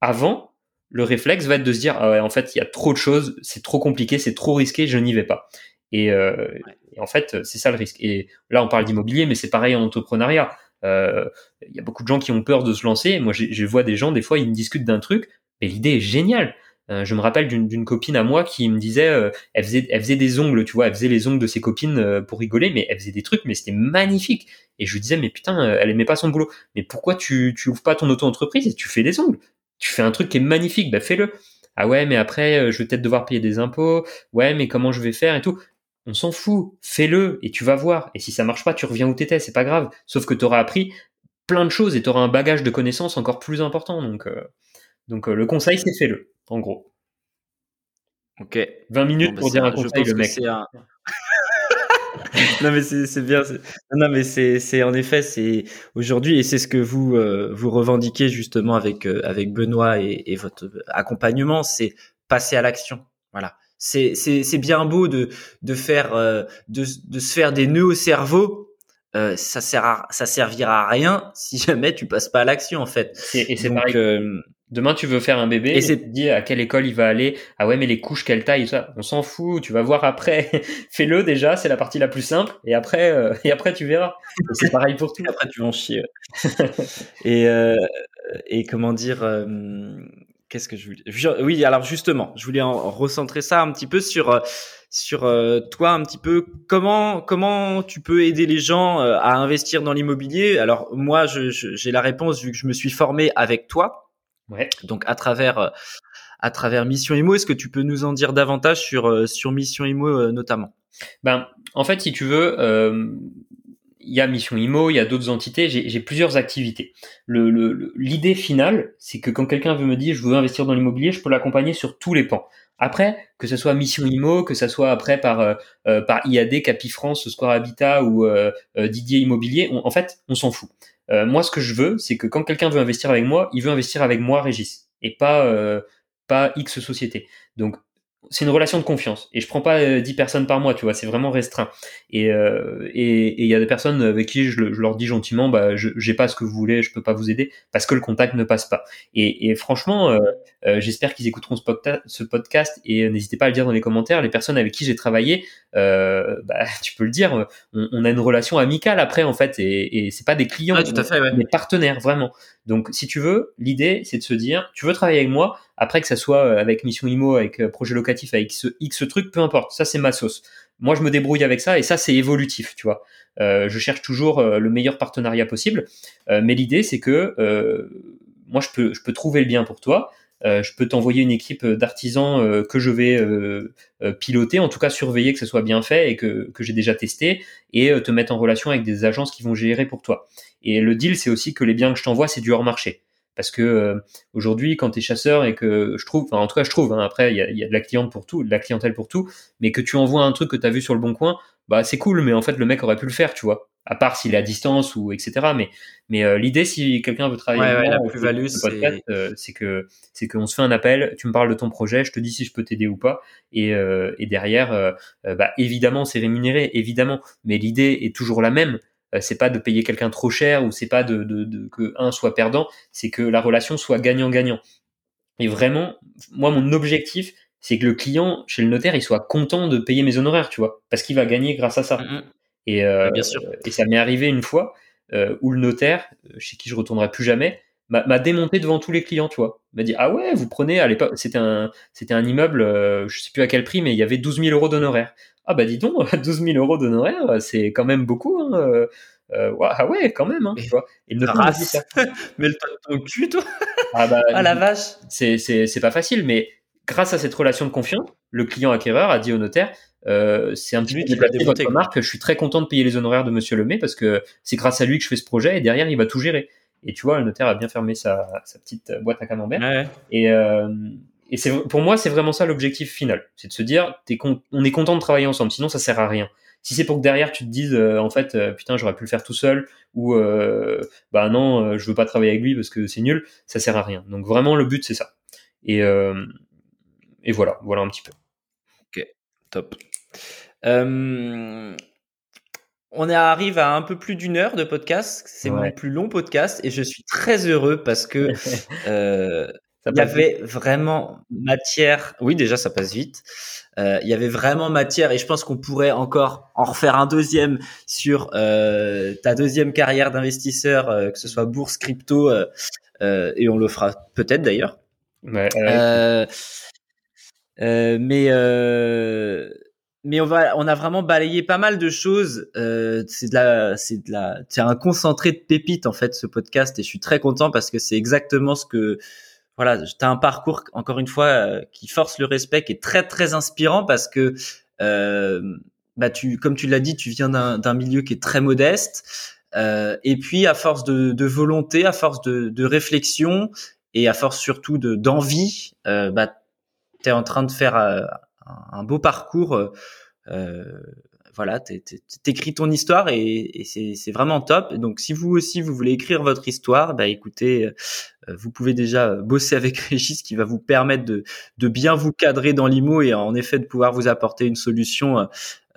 avant, le réflexe va être de se dire ah ouais en fait il y a trop de choses, c'est trop compliqué, c'est trop risqué, je n'y vais pas. Et, et en fait c'est ça le risque. Et là on parle d'immobilier, mais c'est pareil en entrepreneuriat il y a beaucoup de gens qui ont peur de se lancer. Moi, je vois des gens, des fois, ils me discutent d'un truc, mais l'idée est géniale. Euh, je me rappelle d'une copine à moi qui me disait, euh, elle, faisait, des ongles, tu vois, elle faisait les ongles de ses copines pour rigoler, mais elle faisait des trucs, mais c'était magnifique. Et je lui disais, mais putain, elle aimait pas son boulot. Mais pourquoi tu, tu ouvres pas ton auto-entreprise et tu fais des ongles? Tu fais un truc qui est magnifique, bah fais-le. Ah ouais, mais après, je vais peut-être devoir payer des impôts. Ouais, mais comment je vais faire et tout on s'en fout, fais-le et tu vas voir. Et si ça marche pas, tu reviens où t'étais, c'est pas grave. Sauf que tu auras appris plein de choses et tu auras un bagage de connaissances encore plus important. Donc, donc le conseil, c'est fais-le, en gros. Ok. 20 minutes bah, pour dire un conseil, le mec. *laughs* non mais c'est bien. Non mais c'est en effet c'est aujourd'hui et c'est ce que vous euh, vous revendiquez justement avec euh, avec Benoît et, et votre accompagnement, c'est passer à l'action. Voilà. C'est c'est c'est bien beau de de faire euh, de de se faire des nœuds au cerveau. ça sert à, ça servira à rien *laughs* si jamais tu passes pas à l'action en fait. Et c'est pareil. Demain, tu veux faire un bébé et, c'est dit à quelle école il va aller? Ah ouais, mais les couches, quelle taille, ça, on s'en fout. Tu vas voir après. *laughs* Fais-le déjà, c'est la partie la plus simple. Et après, euh, *laughs* et après, tu verras. C'est pareil pour tout. après, tu vas en chier. et euh, et comment dire euh, Qu'est-ce que je voulais Oui, alors justement, je voulais en recentrer ça un petit peu sur sur toi un petit peu comment comment tu peux aider les gens à investir dans l'immobilier? Alors moi, j'ai la réponse vu que je me suis formé avec toi. Donc à travers euh, à travers Mission Imo, est-ce que tu peux nous en dire davantage sur euh, sur Mission Imo euh, notamment? Ben en fait, si tu veux, il y a Mission Imo, il y a d'autres entités, j'ai plusieurs activités. L'idée le, finale, c'est que quand quelqu'un veut me dire je veux investir dans l'immobilier, je peux l'accompagner sur tous les pans. Après, que ce soit Mission Imo, que ce soit après par par IAD, Capifrance, Square Habitat ou Didier Immobilier, en fait, on s'en fout. Euh, moi, ce que je veux, c'est que quand quelqu'un veut investir avec moi, il veut investir avec moi, Régis, et pas euh, pas X société. Donc c'est une relation de confiance. Et je prends pas 10 euh, personnes par mois tu vois c'est vraiment restreint. Et euh, et il y a des personnes avec qui je, leur dis gentiment bah je j'ai pas ce que vous voulez je peux pas vous aider parce que le contact ne passe pas. Et, et franchement euh, euh j'espère qu'ils écouteront ce, ce, podcast et n'hésitez pas à le dire dans les commentaires. Les personnes avec qui j'ai travaillé bah, *laughs* tu peux le dire on, on, a une relation amicale après en fait. Et, et c'est pas des clients tout à fait, ouais. des partenaires vraiment donc si tu veux l'idée c'est de se dire tu veux travailler avec moi après, que ça soit euh, avec Mission Imo, avec euh, projet locatif, avec X, X truc, peu importe. Ça, c'est ma sauce. Moi, je me débrouille avec ça et ça, c'est évolutif, tu vois. Euh, je cherche toujours le meilleur partenariat possible. mais l'idée, c'est que moi, je peux, je peux trouver le bien pour toi. Je peux t'envoyer une équipe d'artisans que je vais piloter, en tout cas surveiller que ce soit bien fait et que, que j'ai déjà testé, et te mettre en relation avec des agences qui vont gérer pour toi. Et le deal, c'est aussi que les biens que je t'envoie, c'est du hors marché. Parce que euh, aujourd'hui, quand tu es chasseur et que je trouve, enfin en tout cas je trouve, hein, après il y a, y a, de la cliente pour tout, de la clientèle pour tout, mais que tu envoies un truc que tu as vu sur le bon coin, bah c'est cool, mais en fait le mec aurait pu le faire, tu vois. À part s'il est à distance ou etc. Mais mais euh, l'idée si quelqu'un veut travailler ouais, avec la euh, c'est que c'est qu'on se fait un appel, tu me parles de ton projet, je te dis si je peux t'aider ou pas, et, et derrière, bah évidemment c'est rémunéré, évidemment, mais l'idée est toujours la même euh, c'est pas de payer quelqu'un trop cher ou c'est pas de, de, de, que un soit perdant, c'est que la relation soit gagnant-gagnant. Et vraiment, moi mon objectif, c'est que le client chez le notaire, il soit content de payer mes honoraires, tu vois, parce qu'il va gagner grâce à ça. Mm, mm. Et, euh, bien sûr. et ça m'est arrivé une fois euh, où le notaire, euh, chez qui je retournerai plus jamais, m'a démonté devant tous les clients, tu vois. M'a dit ah ouais, vous prenez à l'époque, c'était un c'était un immeuble, je sais plus à quel prix, mais il y avait 12 000 euros d'honoraires ah bah dis donc, *laughs* 12 000 euros d'honoraires, c'est quand même beaucoup. Hein. Euh, euh ah ouais, quand même. Hein, tu vois. Et le race. *laughs* mais le ton cul, toi. Ah, bah, *laughs* ah la vache. C'est c'est pas facile, mais grâce à cette relation de confiance, le client acquéreur a dit au notaire. Euh, c'est un petit peu de votre marque. Je suis très content de payer les honoraires de Monsieur Lemay parce que c'est grâce à lui que je fais ce projet et derrière il va tout gérer. Et tu vois, le notaire a bien fermé sa, sa petite boîte à camembert. Ouais. Et, euh, et c'est pour moi, c'est vraiment ça l'objectif final. C'est de se dire, on est content de travailler ensemble. Sinon, ça sert à rien. Si c'est pour que derrière tu te dises, euh, en fait, euh, putain, j'aurais pu le faire tout seul, ou euh, bah non, euh, je veux pas travailler avec lui parce que c'est nul, ça sert à rien. Donc vraiment, le but c'est ça. Et et voilà, voilà un petit peu. Ok, top. On arrive à un peu plus d'une heure de podcast. C'est mon plus long podcast et je suis très heureux parce que *laughs* euh, il y avait vraiment matière. Oui, déjà, ça passe vite. Euh, il y avait vraiment matière et je pense qu'on pourrait encore en refaire un deuxième sur euh, ta deuxième carrière d'investisseur, euh, que ce soit bourse, crypto, et on le fera peut-être d'ailleurs. Ouais, mais mais on va, on a vraiment balayé pas mal de choses. c'est de la, c'est de la, c'est un concentré de pépites en fait ce podcast et je suis très content parce que c'est exactement ce que voilà, tu as un parcours encore une fois euh, qui force le respect, qui est très très inspirant parce que euh, bah tu, comme tu l'as dit, tu viens d'un milieu qui est très modeste. et puis à force de, de, volonté, à force de, de réflexion et à force surtout de d'envie, bah, tu es en train de faire un beau parcours voilà, t'écris ton histoire et, c'est vraiment top. Donc, si vous aussi vous voulez écrire votre histoire, bah écoutez, euh, vous pouvez déjà bosser avec *laughs* Régis qui va vous permettre de, bien vous cadrer dans l'IMO et en effet de pouvoir vous apporter une solution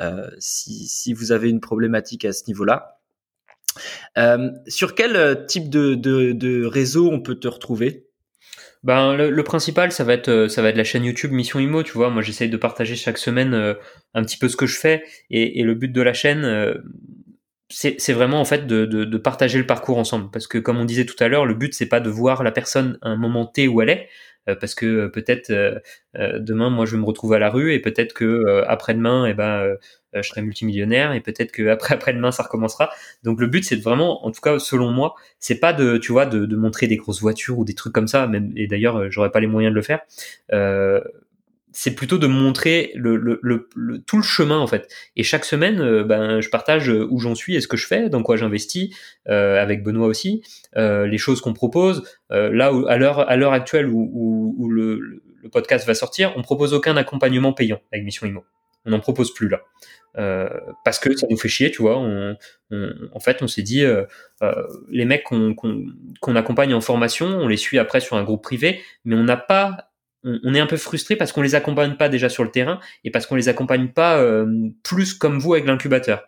euh, si, vous avez une problématique à ce niveau-là. Euh, sur quel type de réseau on peut te retrouver? Ben le, principal, ça va être euh, ça va être la chaîne YouTube Mission Imo. Tu vois, moi j'essaye de partager chaque semaine euh, un petit peu ce que je fais et, le but de la chaîne, euh, c'est vraiment en fait de, de, partager le parcours ensemble. Parce que comme on disait tout à l'heure, le but c'est pas de voir la personne à un moment T où elle est, parce que peut-être demain moi je vais me retrouver à la rue et peut-être que après-demain, eh ben je serai multimillionnaire et peut-être que après *laughs* après-demain ça recommencera. Donc le but c'est vraiment, en tout cas selon moi, c'est pas de tu vois de, de, montrer des grosses voitures ou des trucs comme ça. Même et d'ailleurs j'aurais pas les moyens de le faire. Euh, c'est plutôt de montrer le, le, le, tout le chemin en fait. Et chaque semaine, euh, ben, je partage où j'en suis et ce que je fais, dans quoi j'investis, euh, avec Benoît aussi, euh, les choses qu'on propose. Euh, là où, à l'heure à l'heure actuelle où, où, où le, le, podcast va sortir, on propose aucun accompagnement payant avec Mission Imo. On n'en propose plus là. Euh, parce que ça nous fait chier, tu vois. On, en fait, on s'est dit, euh, euh, les mecs qu'on accompagne en formation, on les suit après sur un groupe privé, mais on n'a pas on, est un peu frustré parce qu'on les accompagne pas déjà sur le terrain et parce qu'on les accompagne pas plus comme vous avec l'incubateur.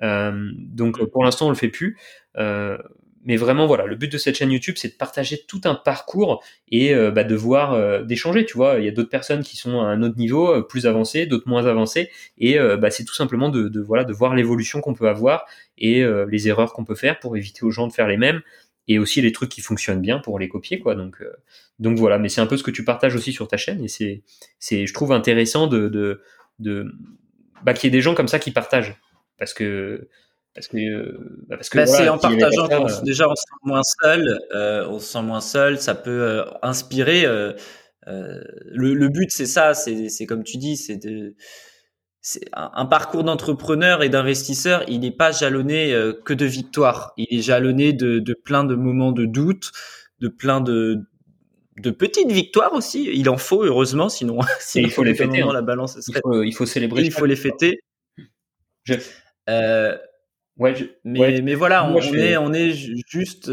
donc pour l'instant on le fait plus. mais vraiment voilà, le but de cette chaîne YouTube c'est de partager tout un parcours et bah, de voir, d'échanger. Tu vois, il y a d'autres personnes qui sont à un autre niveau, plus avancé, d'autres moins avancés, et bah, c'est tout simplement de, de voilà de voir l'évolution qu'on peut avoir et les erreurs qu'on peut faire pour éviter aux gens de faire les mêmes et aussi les trucs qui fonctionnent bien pour les copier quoi. Donc euh, donc voilà. Mais c'est un peu ce que tu partages aussi sur ta chaîne et c'est c'est je trouve intéressant de de, de bah, qu'il y ait des gens comme ça qui partagent. Parce que parce que bah, parce que bah, c'est en partageant euh, déjà on se sent moins seul euh, on se sent moins seul ça peut inspirer le, le but c'est ça c'est c'est comme tu dis c'est de un, parcours d'entrepreneur et d'investisseur, il n'est pas jalonné euh, que de victoires. Il est jalonné de, de, plein de moments de doute, de plein de, de petites victoires aussi. Il en faut heureusement, sinon, *laughs* il faut les fêter. Hein. La balance il, faut, il, faut, célébrer. Il faut les fêter. Je... Euh, ouais, mais, mais voilà, on, est, on est juste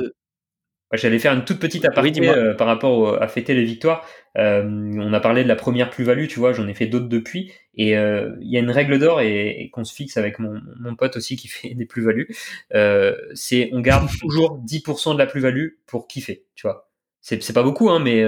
J'allais faire une toute petite aparté euh, par rapport à fêter les victoires. Euh, on a parlé de la première plus-value, tu vois, j'en ai fait d'autres depuis. Et euh, il y a une règle d'or et, qu'on se fixe avec mon, mon, pote aussi qui *laughs* fait des plus-values. c'est on garde toujours 10% de la plus-value pour kiffer, tu vois. C'est pas beaucoup, hein, mais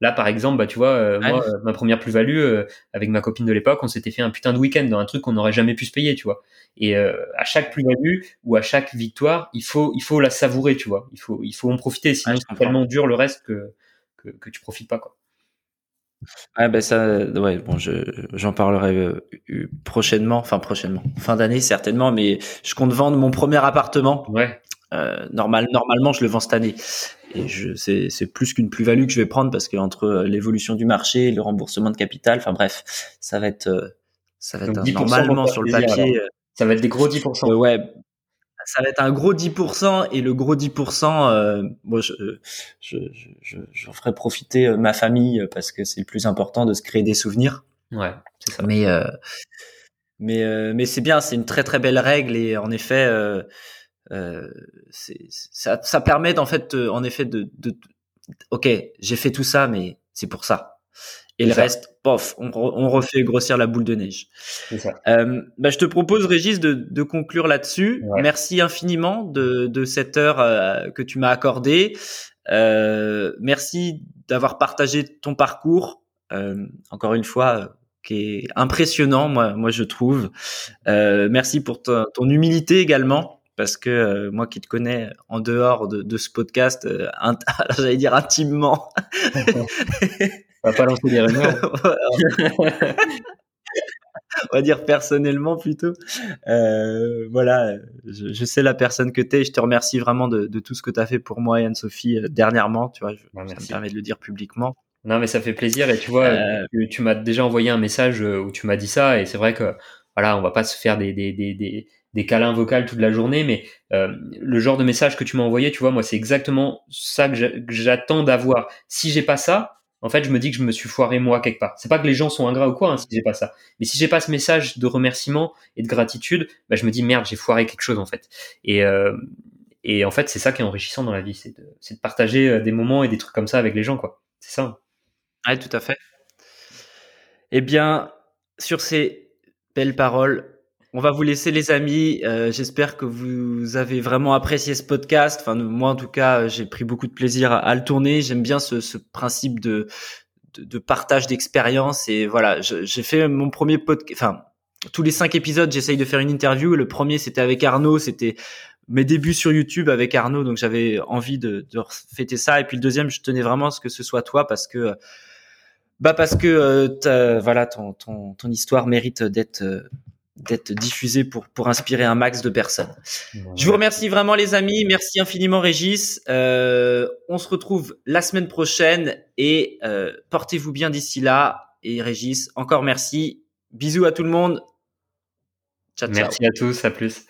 Là, par exemple, bah, tu vois, euh, moi, euh, ma première plus-value euh, avec ma copine de l'époque, on s'était fait un putain de week-end dans un truc qu'on n'aurait jamais pu se payer, tu vois. Et à chaque plus-value ou à chaque victoire, il faut, il faut la savourer, tu vois. Il faut, il faut en profiter, sinon c'est tellement dur le reste que, que, que tu profites pas, quoi. Ah ben ça, ouais, bon, je, j'en parlerai prochainement, enfin prochainement, fin d'année certainement, mais je compte vendre mon premier appartement. Ouais. Euh, normal, normalement, je le vends cette année. Et je, c'est, c'est plus qu'une plus-value que je vais prendre parce que entre euh, l'évolution du marché, le remboursement de capital, enfin bref, ça va être, euh, ça va être normalement sur le papier. ça va être des gros 10%. ouais, ça va être un gros 10% et le gros 10%, euh, moi, je, je, je, je, ferai profiter ma famille parce que c'est le plus important de se créer des souvenirs. Ouais, c'est ça. Mais, mais, mais c'est bien, c'est une très très belle règle et en effet, euh, ça, ça permet en fait, en effet, de, de ok, j'ai fait tout ça, mais c'est pour ça. Et le reste, pof, on, on, refait grossir la boule de neige. Euh, bah, je te propose, Régis, de, de conclure là-dessus. Merci infiniment de, de cette heure euh, que tu m'as accordée. Euh, merci d'avoir partagé ton parcours. Euh, encore une fois, qui est impressionnant, moi, moi je trouve. merci pour ton, ton humilité également parce que euh, moi qui te connais en dehors de, ce podcast, euh, *laughs* j'allais dire intimement. On va pas lancer des rumeurs. *laughs* On va dire personnellement plutôt. Euh, voilà, je, sais la personne que tu es. Je te remercie vraiment de, tout ce que tu as fait pour moi et Anne-Sophie dernièrement. Tu vois, bah, ça me permet de le dire publiquement. Non, mais ça fait plaisir. Et tu vois, tu, m'as déjà envoyé un message où tu m'as dit ça. Et c'est vrai que voilà, on va pas se faire des, des, des, des câlins vocaux toute la journée, mais euh, le genre de message que tu m'as envoyé, tu vois, moi, c'est exactement ça que j'attends d'avoir. Si j'ai pas ça, en fait, je me dis que je me suis foiré moi quelque part. C'est pas que les gens sont ingrats ou quoi, hein, si j'ai pas ça. Mais si j'ai pas ce message de remerciement et de gratitude, bah, je me dis merde, j'ai foiré quelque chose en fait. Et, euh, et en fait, c'est ça qui est enrichissant dans la vie, c'est de, de, partager euh, des moments et des trucs comme ça avec les gens, quoi. C'est ça. Ouais, tout à fait. Eh bien, sur ces belles paroles, on va vous laisser les amis. Euh, j'espère que vous avez vraiment apprécié ce podcast. Enfin, moi en tout cas, j'ai pris beaucoup de plaisir à, le tourner. J'aime bien ce, principe de, partage d'expérience. Et voilà, j'ai fait mon premier podcast. Enfin, tous les cinq épisodes, j'essaye de faire une interview. Le premier, c'était avec Arnaud. C'était mes débuts sur YouTube avec Arnaud, donc j'avais envie de, de fêter ça. Et puis le deuxième, je tenais vraiment à ce que ce soit toi parce que bah parce que euh, voilà ton, histoire mérite d'être euh, d'être diffusé pour, pour inspirer un max de personnes. Je vous remercie vraiment les amis, merci infiniment Régis. Euh, on se retrouve la semaine prochaine et euh, portez-vous bien d'ici là. Et Régis, encore merci. Bisous à tout le monde. Ciao, ciao. Merci à tous, à plus.